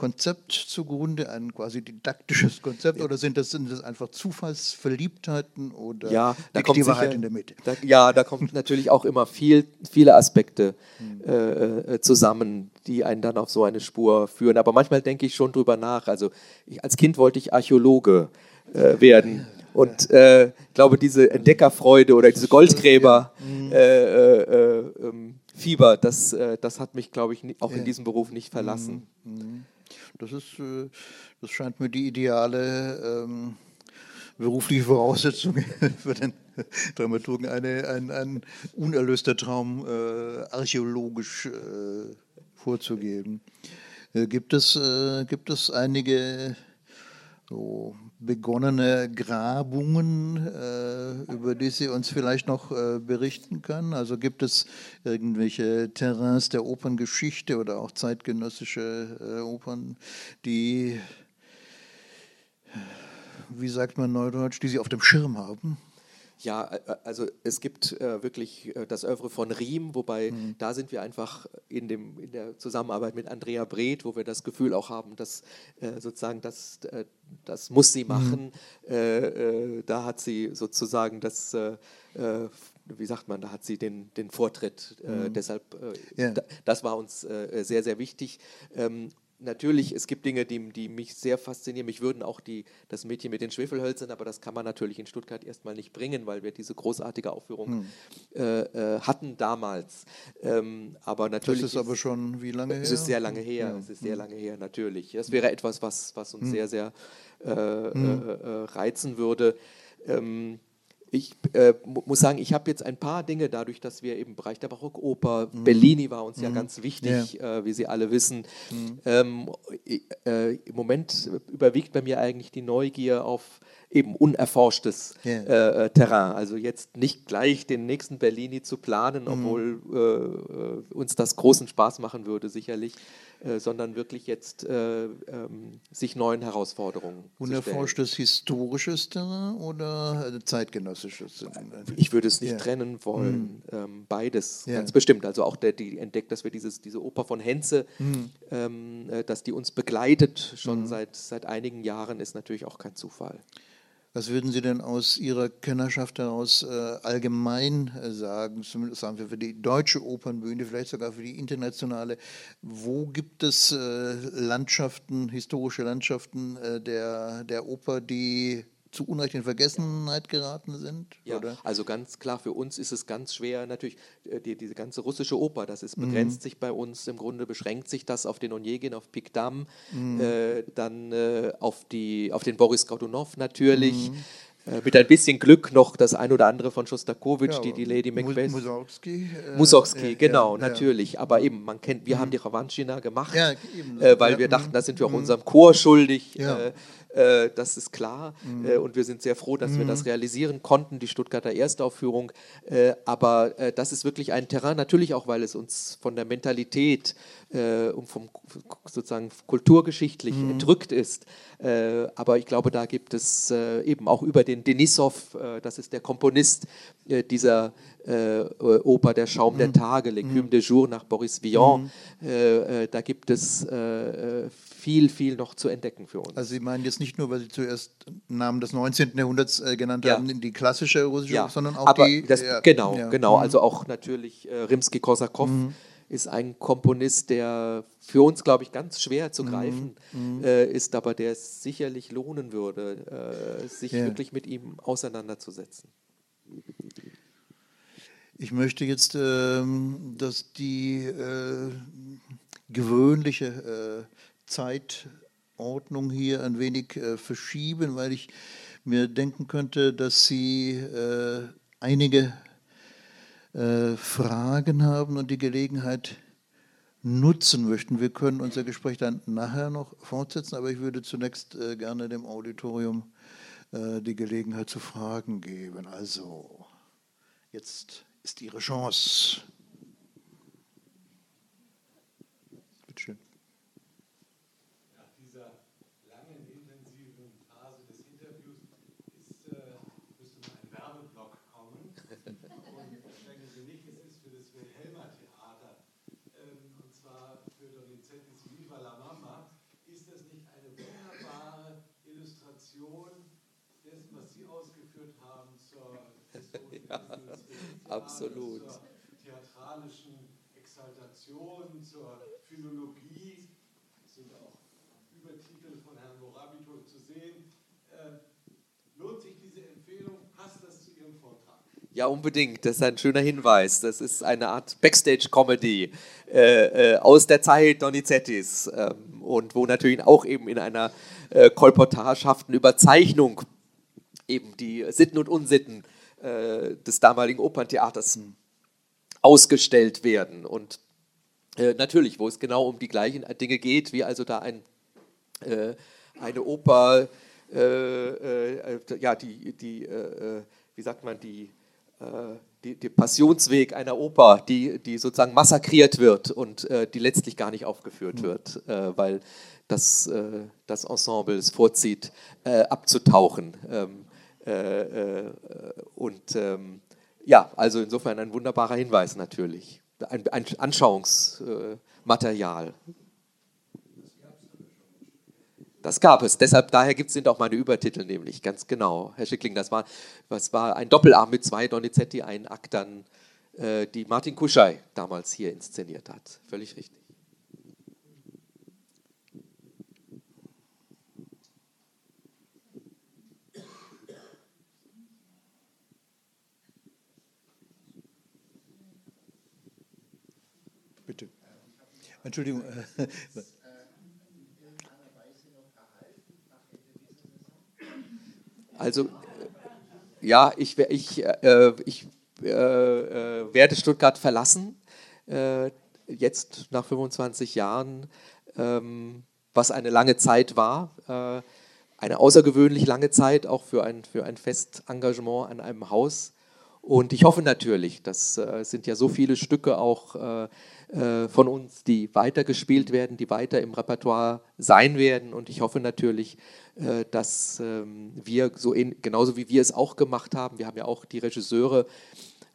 Konzept zugrunde, ein quasi didaktisches Konzept, oder sind das, sind das einfach Zufallsverliebtheiten oder ja, da kommt die Wahrheit sicher, in der Mitte? Da, ja, da kommt natürlich auch immer viel, viele Aspekte hm. äh, äh, zusammen, die einen dann auf so eine Spur führen. Aber manchmal denke ich schon drüber nach. Also ich, als Kind wollte ich Archäologe äh, werden. Und äh, ich glaube, diese Entdeckerfreude oder diese Goldgräber hm. äh, äh, ähm, das, das hat mich, glaube ich, auch in diesem Beruf nicht verlassen. Das, ist, äh, das scheint mir die ideale ähm, berufliche Voraussetzung für den Dramaturgen, eine, ein, ein unerlöster Traum äh, archäologisch äh, vorzugeben. Äh, gibt, es, äh, gibt es einige so begonnene Grabungen, äh, über die Sie uns vielleicht noch äh, berichten können? Also gibt es irgendwelche Terrains der Operngeschichte oder auch zeitgenössische äh, Opern, die, wie sagt man neudeutsch, die Sie auf dem Schirm haben? Ja, also es gibt äh, wirklich äh, das Övre von Riem, wobei mhm. da sind wir einfach in, dem, in der Zusammenarbeit mit Andrea Breth, wo wir das Gefühl auch haben, dass äh, sozusagen das, äh, das muss sie mhm. machen. Mhm. da hat sie sozusagen das wie sagt man, da hat sie den, den Vortritt. Äh, mhm. Deshalb, äh, yeah. da, das war uns äh, sehr, sehr wichtig. Ähm, natürlich, es gibt Dinge, die, die, mich sehr faszinieren. Mich würden auch die, das Mädchen mit den Schwefelhölzern, aber das kann man natürlich in Stuttgart erstmal nicht bringen, weil wir diese großartige Aufführung hm. äh, äh, hatten damals. Ähm, aber natürlich. Das ist aber schon wie lange her? Es ist sehr lange her. Ja. Es ist sehr hm. lange her, natürlich. Das wäre etwas, was, was uns hm. sehr, sehr äh, hm. äh, äh reizen würde. Ähm, ich äh, muss sagen, ich habe jetzt ein paar Dinge dadurch, dass wir im Bereich der Barockoper, mhm. Bellini war uns mhm. ja ganz wichtig, ja. Äh, wie Sie alle wissen. Mhm. Ähm, äh, Im Moment überwiegt bei mir eigentlich die Neugier auf eben unerforschtes yeah. äh, Terrain. Also jetzt nicht gleich den nächsten Bellini zu planen, mhm. obwohl äh, uns das großen Spaß machen würde, sicherlich. Äh, sondern wirklich jetzt äh, ähm, sich neuen Herausforderungen Unerforschtes historisches Terrain oder äh, zeitgenössisches? Ich würde es nicht ja. trennen wollen. Mhm. Ähm, beides, ja. ganz bestimmt. Also auch der, die entdeckt, dass wir dieses, diese Oper von Henze, mhm. ähm, äh, dass die uns begleitet schon mhm. seit, seit einigen Jahren, ist natürlich auch kein Zufall. Was würden Sie denn aus Ihrer Kennerschaft heraus äh, allgemein äh, sagen, zumindest sagen wir für die deutsche Opernbühne, vielleicht sogar für die internationale? Wo gibt es äh, Landschaften, historische Landschaften äh, der, der Oper, die zu Unrecht in Vergessenheit geraten sind? Ja, oder? also ganz klar, für uns ist es ganz schwer, natürlich, äh, die, diese ganze russische Oper, das ist, begrenzt mhm. sich bei uns, im Grunde beschränkt sich das auf den Onegin, auf Pikdam, mhm. äh, dann äh, auf, die, auf den Boris Godunov natürlich. Mhm. Äh, mit ein bisschen Glück noch das ein oder andere von Schostakowitsch, ja, die, die Lady Macbeth. Mussorgsky. Äh, Mussorgsky, genau, ja, natürlich. Ja. Aber eben, man kennt, wir mhm. haben die Ravanchina gemacht, äh, weil wir dachten, da sind wir auch mhm. unserem Chor schuldig. Äh, das ist klar. Mhm. Äh, und wir sind sehr froh, dass mhm. wir das realisieren konnten, die Stuttgarter Erstaufführung. Äh, aber äh, das ist wirklich ein Terrain, natürlich auch, weil es uns von der Mentalität äh, und vom sozusagen kulturgeschichtlich mhm. entrückt ist. Äh, aber ich glaube, da gibt es eben auch über den Denisov, das ist der Komponist dieser Oper Der Schaum der mhm. Tage, L'Écume mhm. de Jour nach Boris Vian, mhm. da gibt es viel, viel noch zu entdecken für uns. Also Sie meinen jetzt nicht nur, weil Sie zuerst Namen des 19. Jahrhunderts äh, genannt ja. haben, in die klassische russische, ja. sondern auch Aber die... Das, ja, genau, genau. Mhm. Also auch natürlich äh, Rimsky-Korsakow mhm. ist ein Komponist, der für uns, glaube ich, ganz schwer zu greifen mhm. äh, ist, aber der es sicherlich lohnen würde, äh, sich wirklich mit ihm auseinanderzusetzen. Ich möchte jetzt, ähm, dass die äh, gewöhnliche äh, Zeitordnung hier ein wenig äh, verschieben, weil ich mir denken könnte, dass Sie einige Fragen haben und die Gelegenheit nutzen möchten. Wir können unser Gespräch dann nachher noch fortsetzen, aber ich würde zunächst gerne dem Auditorium die Gelegenheit zu Fragen geben. Also, jetzt ist Ihre Chance. Bitte schön. Absolut. Zur theatralischen Exaltation, zur Philologie, sind auch Übertitel von Herrn Morabito zu sehen. Äh, lohnt sich diese Empfehlung? Passt das zu Ihrem Vortrag? Ja, unbedingt. Das ist ein schöner Hinweis. Das ist eine Art Backstage-Comedy äh, äh, aus der Zeit Donizettis ähm, und wo natürlich auch eben in einer äh, kolportaghaften Überzeichnung eben die Sitten und Unsitten äh, des damaligen Operntheaters ausgestellt werden. Und äh, natürlich, wo es genau um die gleichen Dinge geht, wie also da ein, äh, eine Oper, äh, äh, ja, die, die wie sagt man, die, die, die, Passionsweg einer Oper, die, die sozusagen massakriert wird und die letztlich gar nicht aufgeführt mhm. wird, weil das, das Ensemble es vorzieht, abzutauchen. Ähm, äh, äh, und ähm, ja, also insofern ein wunderbarer Hinweis natürlich. Ein, ein Anschauungsmaterial. Das gab es. Deshalb, daher gibt, sind auch meine Übertitel nämlich, ganz genau. Herr Schickling, das war, das war ein Doppelarm mit zwei Donizetti, ein Aktern, äh, die Martin Kuschei damals hier inszeniert hat. Völlig richtig. Entschuldigung. Also, ja, ich, ich, äh, ich äh, äh, werde Stuttgart verlassen, äh, jetzt nach 25 Jahren, ähm, was eine lange Zeit war. Äh, eine außergewöhnlich lange Zeit, auch für ein, für ein Festengagement an einem Haus. Und ich hoffe natürlich, das äh, sind ja so viele Stücke auch äh, von uns, die weitergespielt werden, die weiter im Repertoire sein werden. Und ich hoffe natürlich, äh, dass ähm, wir, so in, genauso wie wir es auch gemacht haben, wir haben ja auch die Regisseure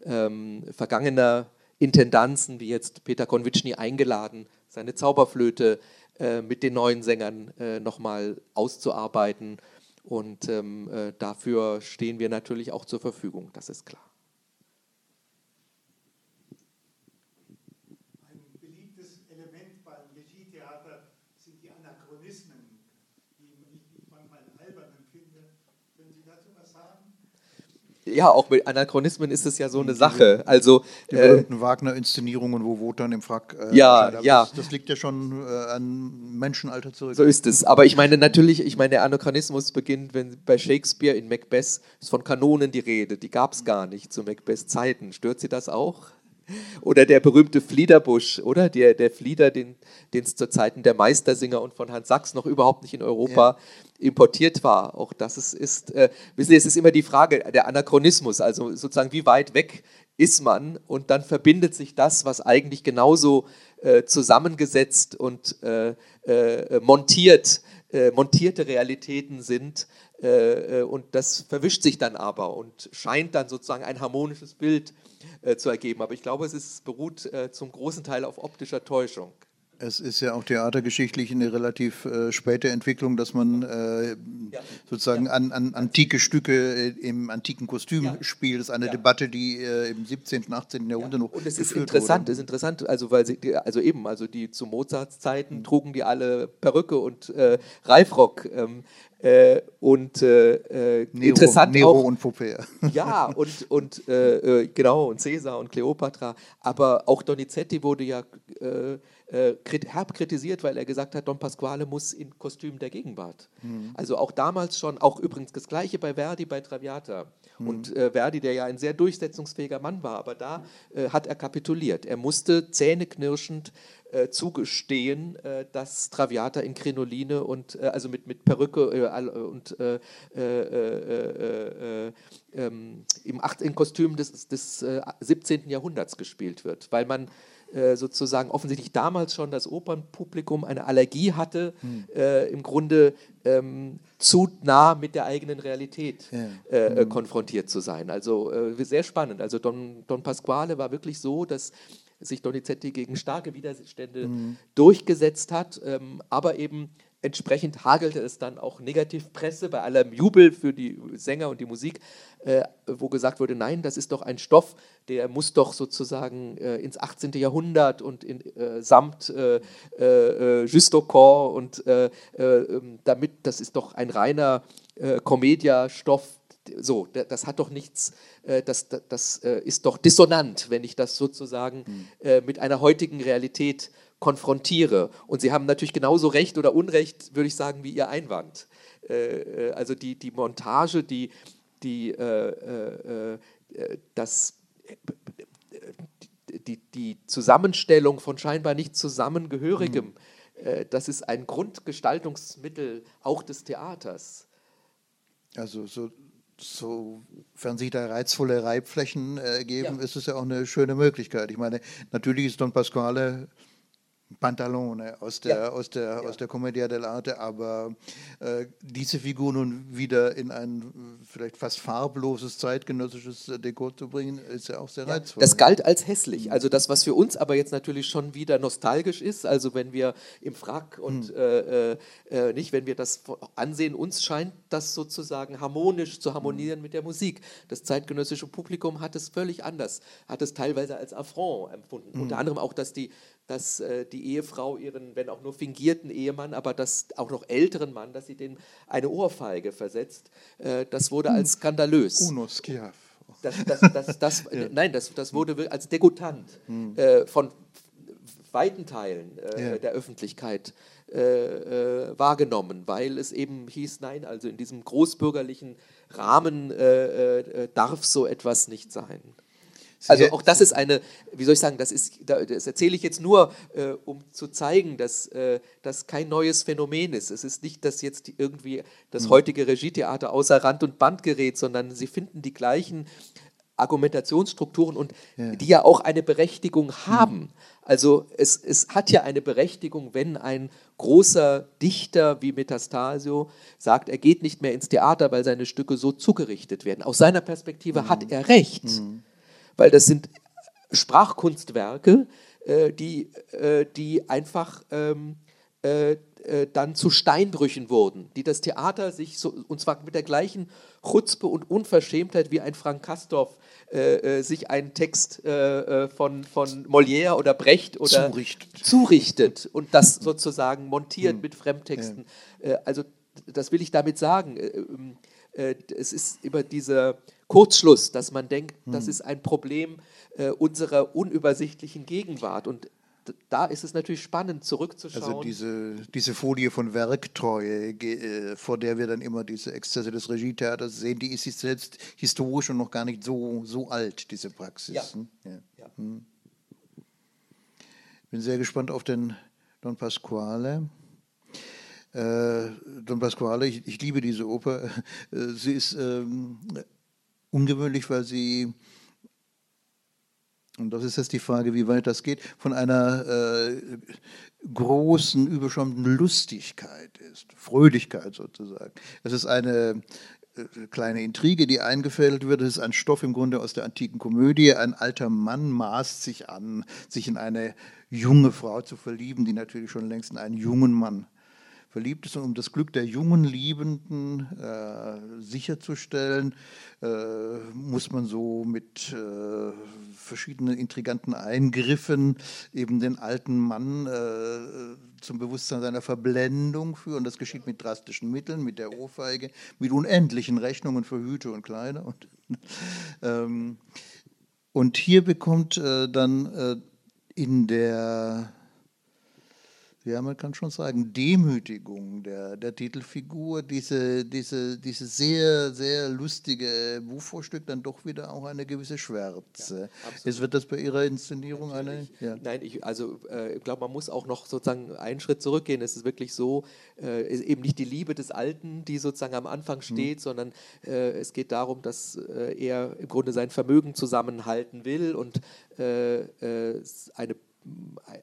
ähm, vergangener Intendanzen, wie jetzt Peter Konvitschny, eingeladen, seine Zauberflöte äh, mit den neuen Sängern äh, nochmal auszuarbeiten. Und ähm, äh, dafür stehen wir natürlich auch zur Verfügung, das ist klar. Ja, auch mit Anachronismen ist es ja so eine Sache. Also, die berühmten äh, Wagner-Inszenierungen, wo Wotan im Frack. Äh, ja, ja. Das, das, liegt ja schon äh, an Menschenalter zurück. So ist es. Aber ich meine natürlich, ich meine, der Anachronismus beginnt, wenn bei Shakespeare in Macbeth ist von Kanonen die Rede. Die gab es gar nicht zu Macbeths Zeiten. Stört Sie das auch? Oder der berühmte Fliederbusch, oder? Der, der Flieder, den es zu Zeiten der Meistersinger und von Hans Sachs noch überhaupt nicht in Europa ja. importiert war. Auch das ist, ist äh, wissen Sie, es ist immer die Frage, der Anachronismus, also sozusagen, wie weit weg ist man und dann verbindet sich das, was eigentlich genauso äh, zusammengesetzt und äh, äh montiert, äh, montierte Realitäten sind, äh, und das verwischt sich dann aber und scheint dann sozusagen ein harmonisches Bild äh, zu ergeben. Aber ich glaube, es ist, beruht äh, zum großen Teil auf optischer Täuschung. Es ist ja auch theatergeschichtlich eine relativ äh, späte Entwicklung, dass man äh, ja. sozusagen ja. An, an, antike Stücke äh, im antiken Kostüm ja. spielt. Das ist eine Debatte, die äh, im 17., 18. Jahrhundert noch Und es ist interessant, es ist interessant, also weil sie, also eben, also die zu Mozarts Zeiten mhm. trugen die alle Perücke und äh, Reifrock. Ähm, äh, und äh, äh, Nero, interessant Nero auch, und Popea. Ja, und, und äh, genau, und Caesar und Kleopatra. Aber auch Donizetti wurde ja äh, herb kritisiert, weil er gesagt hat, Don Pasquale muss in Kostüm der Gegenwart. Mhm. Also auch damals schon, auch übrigens das Gleiche bei Verdi, bei Traviata. Mhm. Und Verdi, der ja ein sehr durchsetzungsfähiger Mann war, aber da hat er kapituliert. Er musste zähneknirschend äh, zugestehen, äh, dass Traviata in Krinoline und äh, also mit, mit Perücke äh, und äh, äh, ähm, im, Acht, im Kostüm des, des 17. Jahrhunderts gespielt wird, weil man sozusagen offensichtlich damals schon das Opernpublikum eine Allergie hatte, hm. im Grunde ähm, zu nah mit der eigenen Realität ja. hm. konfrontiert zu sein. Also sehr spannend. Also Don, Don Pasquale war wirklich so, dass sich Donizetti gegen starke Widerstände mhm. durchgesetzt hat, ähm, aber eben entsprechend hagelte es dann auch Negativpresse bei allem Jubel für die Sänger und die Musik, äh, wo gesagt wurde, nein, das ist doch ein Stoff, der muss doch sozusagen äh, ins 18. Jahrhundert und in, äh, samt äh, äh, äh Justocor und ähm, damit, das ist doch ein reiner äh, Comedia-Stoff, so, das hat doch nichts, äh, das, das, das äh, ist doch dissonant, wenn ich das sozusagen hm. mit einer heutigen Realität konfrontiere. Und Sie haben natürlich genauso Recht oder Unrecht, würde ich sagen, wie Ihr Einwand. Also die, die Montage, die, die, das, die, die Zusammenstellung von scheinbar nicht zusammengehörigem, mhm. das ist ein Grundgestaltungsmittel auch des Theaters. Also so sofern sich da reizvolle Reibflächen äh, geben, ja. ist es ja auch eine schöne Möglichkeit. Ich meine, natürlich ist Don Pasquale Pantalone aus der, ja. aus der, ja. aus der Commedia dell'arte, aber äh, diese Figur nun wieder in ein vielleicht fast farbloses zeitgenössisches Dekor zu bringen, ist ja auch sehr ja, reizvoll. Das galt als hässlich. Also das, was für uns aber jetzt natürlich schon wieder nostalgisch ist, also wenn wir im Frack und hm. äh, äh, äh nicht, wenn wir das ansehen, uns scheint das sozusagen harmonisch zu harmonieren hm. mit der Musik. Das zeitgenössische Publikum hat es völlig anders, hat es teilweise als Affront empfunden. Hm. Unter anderem auch, dass die dass äh, die Ehefrau ihren, wenn auch nur fingierten Ehemann, aber das auch noch älteren Mann, dass sie den eine Ohrfeige versetzt, äh, das wurde als skandalös. Uno Schiaff. Das, das, das, ja. Nein, das, das wurde als degutant hm. äh, von weiten Teilen äh, ja. der Öffentlichkeit äh, äh, wahrgenommen, weil es eben hieß, nein, also in diesem großbürgerlichen Rahmen darf so etwas nicht sein. Also auch das ist eine, wie soll ich sagen, das, ist, das erzähle ich jetzt nur, äh, um zu zeigen, dass äh, das kein neues Phänomen ist. Es ist nicht, dass jetzt irgendwie das mhm. heutige Regietheater außer Rand und Band gerät, sondern sie finden die gleichen Argumentationsstrukturen und ja. die ja auch eine Berechtigung haben. Mhm. Also es, es hat ja eine Berechtigung, wenn ein großer Dichter wie Metastasio sagt, er geht nicht mehr ins Theater, weil seine Stücke so zugerichtet werden. Aus seiner Perspektive mhm. hat er recht. Mhm weil das sind Sprachkunstwerke, äh, die, äh, die einfach ähm, äh, äh, dann zu Steinbrüchen wurden, die das Theater sich, so, und zwar mit der gleichen Chutzpe und Unverschämtheit wie ein Frank Kastorf äh, äh, sich einen Text von, von Molière oder Brecht oder zurichtet, zurichtet und das sozusagen montiert hm. mit Fremdtexten. Ja. also das will ich damit sagen. Ähm, es ist über diese Kurzschluss, dass man denkt, hm. das ist ein Problem äh, unserer unübersichtlichen Gegenwart. Und da ist es natürlich spannend zurückzuschauen. Also diese, diese Folie von Werktreue, äh, vor der wir dann immer diese Exzesse des Regietheaters sehen, die ist sich selbst historisch und noch gar nicht so, so alt, diese Praxis. Ja. Hm? Ja. Ja. Hm. Bin sehr gespannt auf den Don Pasquale. Äh, Don Pasquale, ich, ich, liebe diese Oper. Äh, sie ist ähm, ungewöhnlich, weil sie, und das ist jetzt die Frage, wie weit das geht, von einer äh, großen, überschäumenden Lustigkeit ist, Fröhlichkeit sozusagen. Es ist eine äh, kleine Intrige, die eingefädelt wird. Es ist ein Stoff im Grunde aus der antiken Komödie. Ein alter Mann maßt sich an, sich in eine junge Frau zu verlieben, die natürlich schon längst in einen jungen Mann verliebt ist. Und um das Glück der jungen Liebenden äh, sicherzustellen, äh, muss man so mit äh, verschiedenen intriganten Eingriffen eben den alten Mann äh, zum Bewusstsein seiner Verblendung führen. Das geschieht mit drastischen Mitteln, mit der Ohrfeige, mit unendlichen Rechnungen für Hüte und Kleider. Und, ähm, und hier bekommt äh, dann äh, in der ja, man kann schon sagen, Demütigung der, der Titelfigur, diese, diese, diese sehr, sehr lustige Buchvorstück, dann doch wieder auch eine gewisse Schwärze. Ja, Jetzt wird das bei Ihrer Inszenierung Natürlich. eine. Ja. Nein, ich, also äh, ich glaube, man muss auch noch sozusagen einen Schritt zurückgehen. Es ist wirklich so, äh, eben nicht die Liebe des Alten, die sozusagen am Anfang mhm. steht, mhm. sondern äh, es geht darum, dass äh, er im Grunde sein Vermögen zusammenhalten will und äh, äh, eine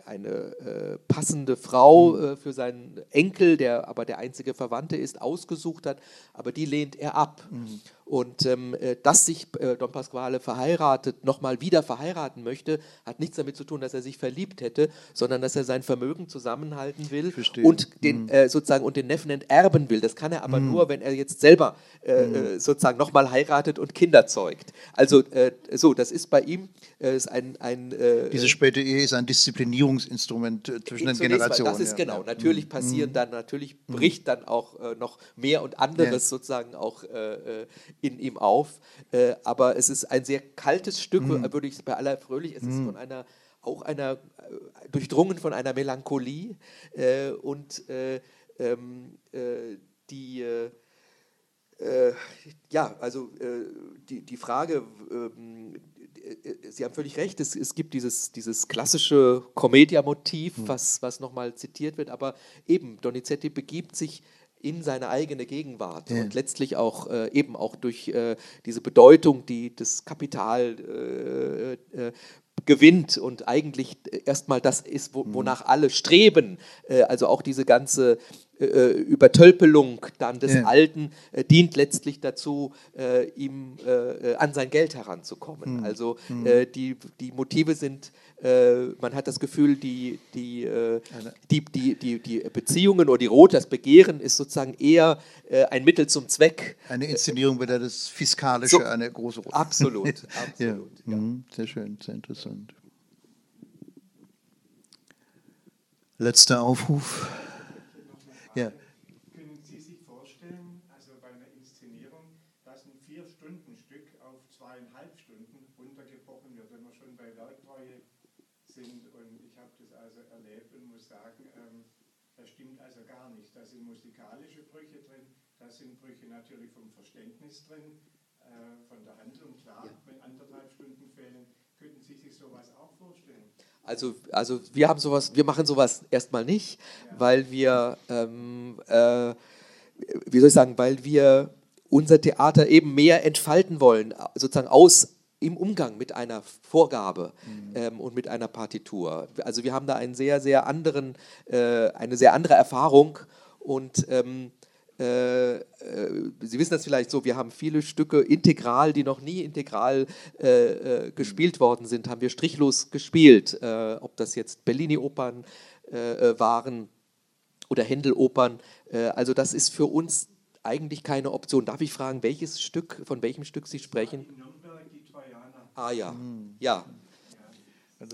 eine äh, passende Frau mhm. äh, für seinen Enkel, der aber der einzige Verwandte ist, ausgesucht hat, aber die lehnt er ab. Mhm. Und ähm, äh, dass sich äh, Don Pasquale verheiratet, nochmal wieder verheiraten möchte, hat nichts damit zu tun, dass er sich verliebt hätte, sondern dass er sein Vermögen zusammenhalten will und den, mm. äh, sozusagen und den Neffen enterben will. Das kann er aber mm. nur, wenn er jetzt selber äh, mm. sozusagen nochmal heiratet und Kinder zeugt. Also äh, so, das ist bei ihm ist ein, ein Diese späte Ehe ist ein Disziplinierungsinstrument zwischen den Generationen. Das ist genau. Ja. Natürlich passieren mm. dann, natürlich bricht dann auch noch mehr und anderes sozusagen auch in ihm auf. Äh, aber es ist ein sehr kaltes Stück, mhm. würde ich bei aller Fröhlich, es mhm. ist von einer auch einer äh, durchdrungen von einer Melancholie äh, und äh, ähm, äh, die äh, ja, also die, die Frage, ähm, Sie haben völlig recht, es, es gibt dieses, dieses klassische Commedia-Motiv, mhm. was, was nochmal zitiert wird, aber eben Donizetti begibt sich in seine eigene Gegenwart ja. und letztlich auch äh, eben auch durch äh, diese Bedeutung, die das Kapital äh, äh gewinnt und eigentlich erstmal das ist, wo, mhm. wonach alle streben. Äh, also auch diese ganze äh, Übertölpelung dann des ja. Alten äh, dient letztlich dazu, äh, ihm äh, an sein Geld heranzukommen. Mhm. Also mhm. die, die Motive sind, man hat das Gefühl, die, die, die, die, die, die Beziehungen oder die Rot, das Begehren ist sozusagen eher ein Mittel zum Zweck. Eine Inszenierung, bei der das Fiskalische so, eine große Rolle Absolut, absolut. ja. Ja. Mhm. Sehr schön, sehr interessant. Letzter Aufruf. Ja. Können Sie sich vorstellen, also bei einer Inszenierung, dass ein Vier-Stunden-Stück auf zweieinhalb Stunden runtergebrochen wird, wenn wir schon bei Werktreue sind? Und ich habe das also erlebt und muss sagen, ähm, das stimmt also gar nicht. Da sind musikalische Brüche drin, da sind Brüche natürlich vom Verständnis drin, äh, von der Handlung, klar, ja. wenn anderthalb Stunden fehlen. Könnten Sie sich sowas auch vorstellen? Also, also wir haben sowas, wir machen sowas erstmal nicht, weil wir, ähm, äh, wie soll ich sagen, weil wir unser Theater eben mehr entfalten wollen, sozusagen aus im Umgang mit einer Vorgabe mhm. ähm, und mit einer Partitur. Also wir haben da einen sehr, sehr anderen, äh, eine sehr andere Erfahrung und ähm, äh, äh, Sie wissen das vielleicht so, wir haben viele Stücke integral, die noch nie integral äh, gespielt worden sind, haben wir strichlos gespielt. Äh, ob das jetzt Bellini-Opern äh, waren oder Händel-Opern. also das ist für uns eigentlich keine Option. Darf ich fragen, welches Stück, von welchem Stück Sie sprechen? Ah ja, mhm. ja.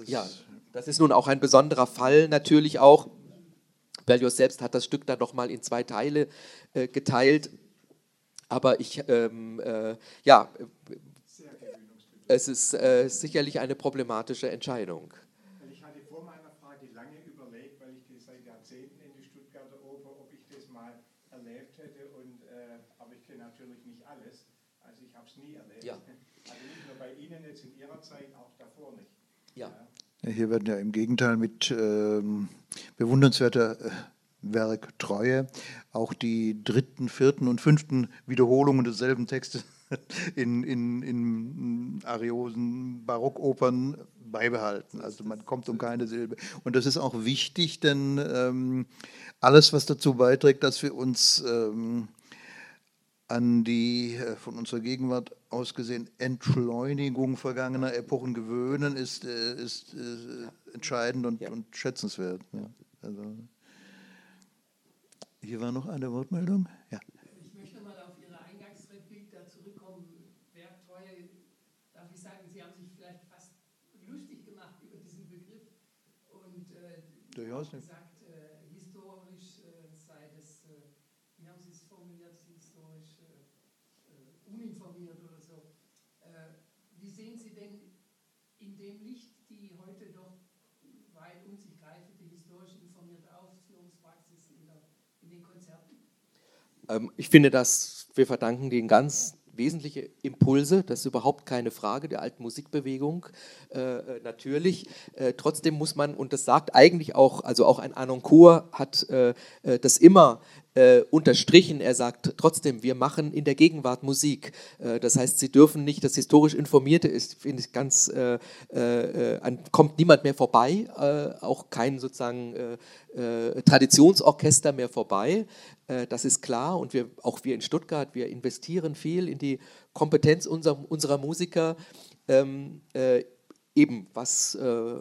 Ja, das ist nun auch ein besonderer Fall natürlich auch. Berlioz selbst hat das Stück dann nochmal in zwei Teile äh, geteilt. Aber ich, ähm, äh, ja, es ist äh, sicherlich eine problematische Entscheidung. Ich hatte vor meiner Frage lange überlegt, weil ich seit Jahrzehnten in die Stuttgarter Oper, ob ich das mal erlebt hätte. Und, äh, aber ich kenne natürlich nicht alles. Also ich habe es nie erlebt. Ja. Also nicht nur bei Ihnen jetzt in Ihrer Zeit, auch davor nicht. Ja. Hier werden ja im Gegenteil mit ähm, bewundernswerter äh, Werktreue auch die dritten, vierten und fünften Wiederholungen desselben Textes in, in, in ariosen Barockopern beibehalten. Also man kommt um keine Silbe. Und das ist auch wichtig, denn ähm, alles, was dazu beiträgt, dass wir uns ähm, an die äh, von unserer Gegenwart aus gesehen Entschleunigung vergangener Epochen gewöhnen, ist, äh, ist äh, entscheidend und, ja. und schätzenswert. Ja. Also, hier war noch eine Wortmeldung. Ja. Ich möchte mal auf Ihre Eingangsreplik da zurückkommen. Werktreue, darf ich sagen, Sie haben sich vielleicht fast lustig gemacht über diesen Begriff und äh, Durchaus nicht. gesagt, äh, historisch äh, sei das, äh, wie haben Sie es formuliert, historisch äh, äh, uninformiert oder so. wie sehen Sie denn in dem Licht die heute doch weit um sich greifende historisch informierte Auffassung? in den Konzerten? Ähm, ich finde, dass wir verdanken den ganz wesentliche Impulse, das ist überhaupt keine Frage der alten Musikbewegung, äh, äh, natürlich. Äh, trotzdem muss man, und das sagt eigentlich auch, also auch ein Anoncourt hat äh, äh, das immer äh, unterstrichen. Er sagt trotzdem, wir machen in der Gegenwart Musik. Äh, das heißt, Sie dürfen nicht, das historisch Informierte ist, finde ich ganz, äh, äh, an, kommt niemand mehr vorbei, äh, auch kein sozusagen äh, Traditionsorchester mehr vorbei. das ist klar und wir, auch wir in Stuttgart, wir investieren viel in die Kompetenz unserer, unserer Musiker. Ähm, eben was äh,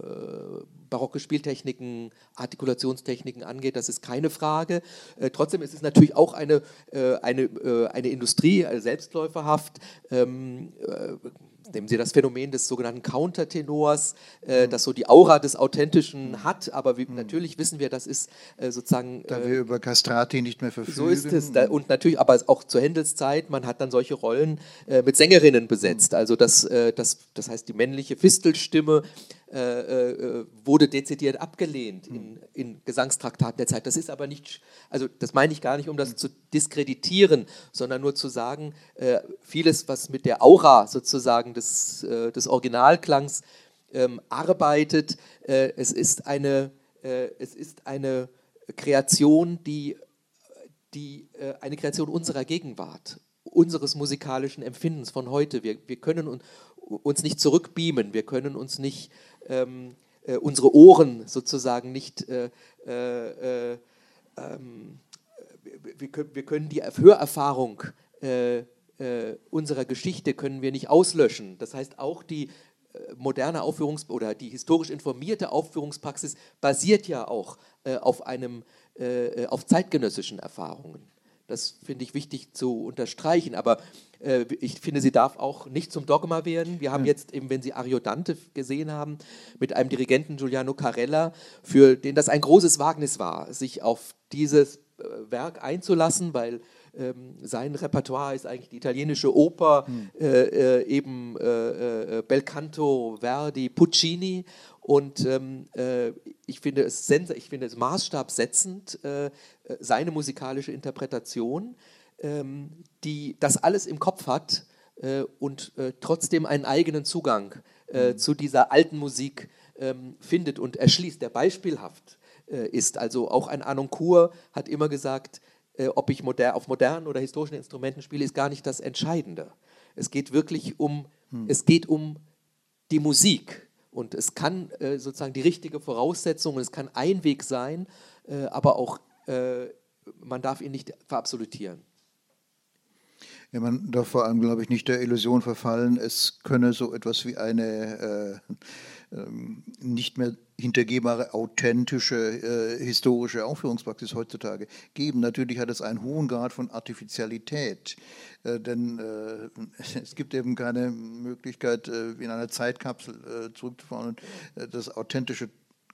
barocke Spieltechniken, Artikulationstechniken angeht, das ist keine Frage. Äh, trotzdem ist es natürlich auch eine, äh, eine, äh, eine Industrie, also selbstläuferhaft. Ähm, äh, nehmen Sie das Phänomen des sogenannten Countertenors, äh, mhm. das so die Aura des Authentischen mhm. hat, aber wie, mhm. natürlich wissen wir, das ist äh, sozusagen. Da wir äh, über Castrati nicht mehr verfügen. So ist es. Da, und natürlich, aber auch zur Händels Zeit, man hat dann solche Rollen äh, mit Sängerinnen besetzt. Also das, äh, das, das heißt, die männliche Fistelstimme äh, äh, wurde dezidiert abgelehnt in, hm. in, Gesangstraktaten der Zeit. Das ist aber nicht, also das meine ich gar nicht, um das hm. zu diskreditieren, sondern nur zu sagen, äh, vieles, was mit der Aura sozusagen des, äh, des Originalklangs ähm, arbeitet, äh, es, ist eine, es ist eine Kreation, die, die eine Kreation unserer Gegenwart unseres musikalischen Empfindens von heute. Wir, wir können uns nicht zurückbeamen, wir können uns nicht ähm, äh, unsere Ohren sozusagen nicht, äh, äh, äh ähm, wir, wir, können die Hörerfahrung äh, äh, unserer Geschichte können wir nicht auslöschen. Das heißt, auch die moderne Aufführungs- oder die historisch informierte Aufführungspraxis basiert ja auch auf einem auf zeitgenössischen Erfahrungen. Das finde ich wichtig zu unterstreichen. Aber ich finde, sie darf auch nicht zum Dogma werden. Wir haben jetzt eben, wenn Sie Ariodante gesehen haben, mit einem Dirigenten Giuliano Carella, für den das ein großes Wagnis war, sich auf dieses äh, Werk einzulassen, weil ähm, sein Repertoire ist eigentlich die italienische Oper, hm. äh, äh eben äh, äh, Belcanto, Verdi, Puccini und ähm, äh, ich, finde es ich finde es maßstabsetzend, äh, seine musikalische Interpretation, die das alles im Kopf hat äh, und äh, trotzdem einen eigenen Zugang äh, mhm. zu dieser alten Musik ähm, findet und erschließt, der beispielhaft ist. Also auch ein Anoncourt hat immer gesagt, ob ich moder auf modernen oder historischen Instrumenten spiele, ist gar nicht das Entscheidende. Es geht wirklich um, hm. es geht um die Musik und es kann äh, sozusagen die richtige Voraussetzung, es kann ein Weg sein, äh, aber auch äh, man darf ihn nicht verabsolutieren. Ja, man darf vor allem, glaube ich, nicht der Illusion verfallen, es könne so etwas wie eine äh, ähm, nicht mehr hintergehbare, authentische, äh, historische Aufführungspraxis heutzutage geben. Natürlich hat es einen hohen Grad von Artificialität, äh, denn äh, es gibt eben keine Möglichkeit, äh, in einer Zeitkapsel äh, zurückzufahren und das authentische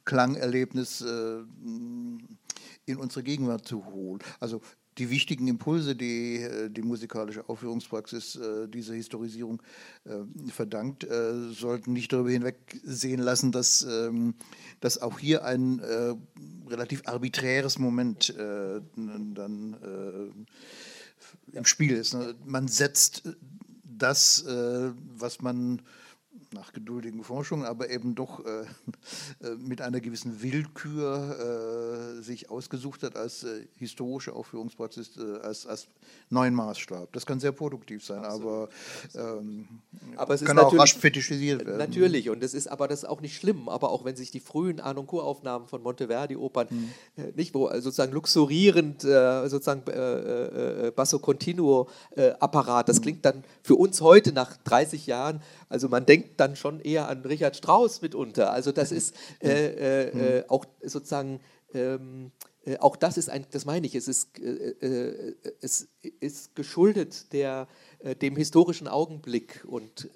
Klangerlebnis in unsere Gegenwart zu holen. Also die wichtigen Impulse, die äh, die musikalische Aufführungspraxis äh, dieser Historisierung äh, verdankt, sollten nicht darüber hinwegsehen lassen, dass, ähm, dass auch hier ein relativ arbiträres Moment dann im Spiel ist. Ne? Man setzt das, was man nach geduldigen Forschungen, aber eben doch äh, äh, mit einer gewissen Willkür äh, sich ausgesucht hat als äh, historische Aufführungspraxis, äh, als, als neuen Maßstab. Das kann sehr produktiv sein, aber, ähm, aber es kann auch rasch fetischisiert werden. Natürlich, und das ist aber das ist auch nicht schlimm, aber auch wenn sich die frühen Arnoncourt-Aufnahmen von Monteverdi-Opern, hm. Äh, nicht wo sozusagen luxurierend, sozusagen Basso Continuo-Apparat, das hm. klingt dann für uns heute nach 30 Jahren also man denkt dann schon eher an Richard Strauss mitunter. Also das ist äh, äh, äh, mhm. auch sozusagen, ähm, äh, auch das ist ein, das meine ich, es ist, äh, äh, es ist geschuldet der, dem historischen Augenblick und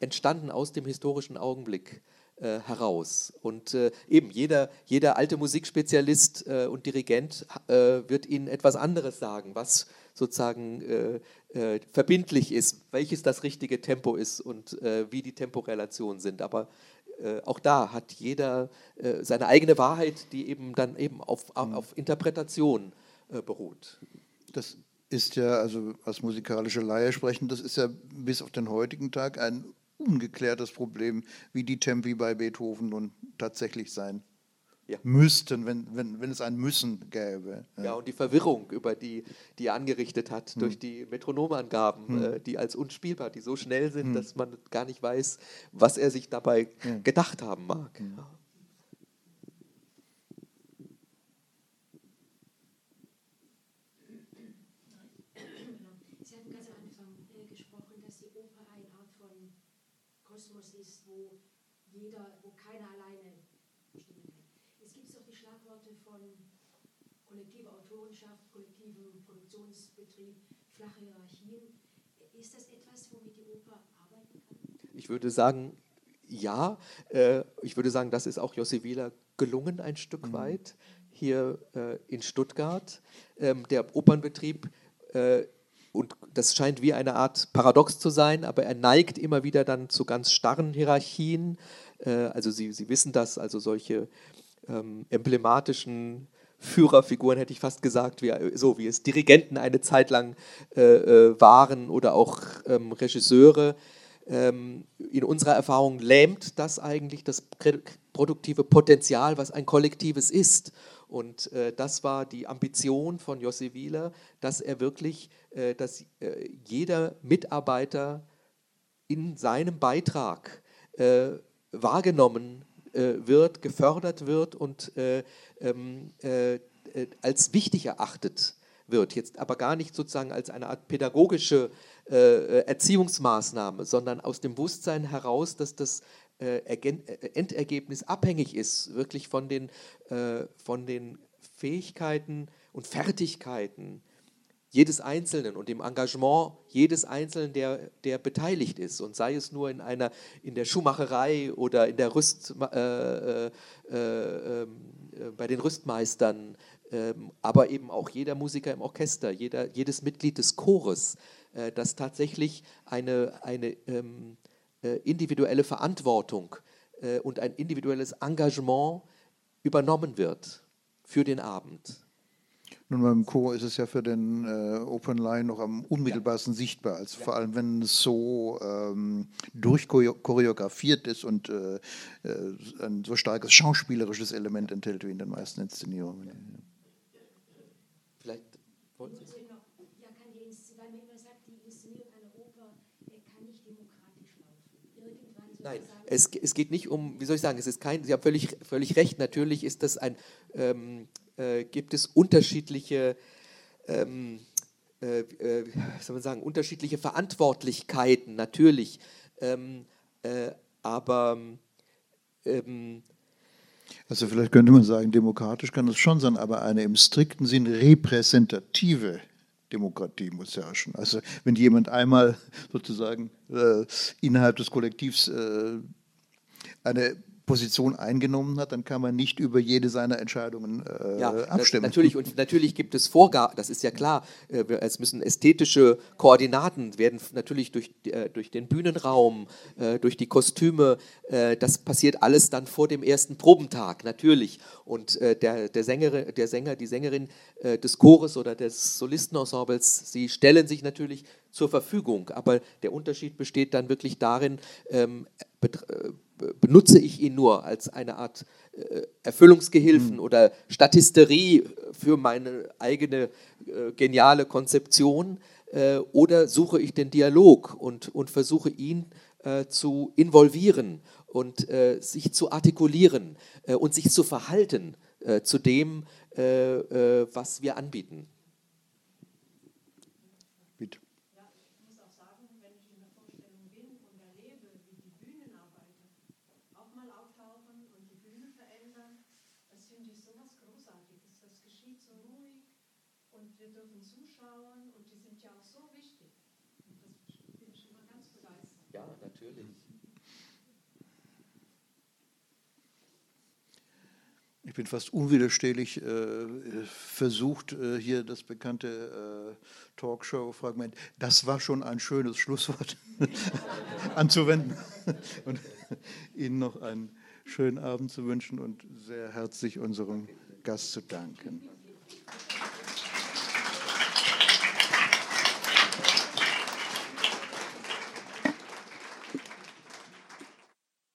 entstanden aus dem historischen Augenblick heraus. Und eben jeder, jeder alte Musikspezialist und Dirigent wird Ihnen etwas anderes sagen, was sozusagen äh, verbindlich ist, welches das richtige Tempo ist und äh, wie die Temporelationen sind. Aber äh, auch da hat jeder äh, seine eigene Wahrheit, die eben dann eben auf, mhm. auf Interpretation äh, beruht. Das ist ja, also als musikalische Laie sprechen, das ist ja bis auf den heutigen Tag ein ungeklärtes Problem, wie die Tempi bei Beethoven nun tatsächlich sein ja. müssten, wenn, wenn, wenn es ein Müssen gäbe. Ja. ja, und die Verwirrung, über die, die er angerichtet hat hm. durch die Metronomangaben, hm. äh, die als unspielbar, die so schnell sind, hm. dass man gar nicht weiß, was er sich dabei ja. gedacht haben mag. Hm. Flache Hierarchien. Ist das etwas, womit die Oper arbeiten kann? Ich würde sagen, ja. Äh, ich würde sagen, das ist auch Jossi Wieler gelungen ein Stück mhm. weit hier äh, in Stuttgart. Ähm, der Opernbetrieb äh, und das scheint wie eine Art Paradox zu sein, aber er neigt immer wieder dann zu ganz starren Hierarchien. also Sie, Sie wissen das, also solche ähm, emblematischen Führerfiguren, hätte ich fast gesagt, wie, so wie es Dirigenten eine Zeit lang äh, äh, waren oder auch ähm, Regisseure. Ähm, in unserer Erfahrung lähmt das eigentlich das produktive Potenzial, was ein kollektives ist. Und äh, das war die Ambition von Jossi Wieler, dass er wirklich, äh, dass äh, jeder Mitarbeiter in seinem Beitrag äh, wahrgenommen wird, gefördert wird und äh, ähm, äh, als wichtig erachtet wird. Jetzt aber gar nicht sozusagen als eine Art pädagogische Erziehungsmaßnahme, sondern aus dem Bewusstsein heraus, dass das Endergebnis abhängig ist, wirklich von den, von den Fähigkeiten und Fertigkeiten jedes Einzelnen und dem Engagement jedes Einzelnen, der, der beteiligt ist. Und sei es nur in, einer, in der Schuhmacherei oder in der Rüst, äh, äh, äh, ähm, bei den Rüstmeistern, ähm, aber eben auch jeder Musiker im Orchester, jeder, jedes Mitglied des Chores, äh, dass tatsächlich eine, eine ähm, äh, individuelle Verantwortung äh, und ein individuelles Engagement übernommen wird für den Abend. Nun, beim Chor ist es ja für den äh, Open Line noch am unmittelbarsten ja. sichtbar, als ja. vor allem wenn es so ähm, durchchoreografiert ist und äh, äh, ein so starkes schauspielerisches Element enthält wie in den meisten Inszenierungen. Vielleicht wollten Sie Nein, es, es geht nicht um, wie soll ich sagen, es ist kein, Sie haben völlig, völlig recht, natürlich ist das ein ähm, äh, gibt es unterschiedliche, ähm, äh, äh, soll man sagen, unterschiedliche Verantwortlichkeiten, natürlich. Ähm, äh, aber ähm, also vielleicht könnte man sagen, demokratisch kann es schon sein, aber eine im strikten Sinn repräsentative Demokratie muss herrschen. Also wenn jemand einmal sozusagen äh, innerhalb des Kollektivs äh, eine Position eingenommen hat, dann kann man nicht über jede seiner Entscheidungen äh, ja, abstimmen. Natürlich, und natürlich gibt es Vorgaben, das ist ja klar, äh, es müssen ästhetische Koordinaten werden natürlich durch, äh, durch den Bühnenraum, äh, durch die Kostüme, äh, das passiert alles dann vor dem ersten Probentag, natürlich. Und äh, der, der, Sängerin, der Sänger, die Sängerin des Chores oder des Solistenensembles, sie stellen sich natürlich zur Verfügung, aber der Unterschied besteht dann wirklich darin, ähm, benutze ich ihn nur als eine Art äh, Erfüllungsgehilfen mhm. oder Statisterie für meine eigene äh, geniale Konzeption äh, oder suche ich den Dialog und, und versuche ihn zu involvieren und sich zu artikulieren und sich zu verhalten zu dem, was wir anbieten. Bin fast unwiderstehlich äh, versucht, äh, hier das bekannte äh, Talkshow-Fragment, das war schon ein schönes Schlusswort anzuwenden und Ihnen noch einen schönen Abend zu wünschen und sehr herzlich unserem Gast zu danken.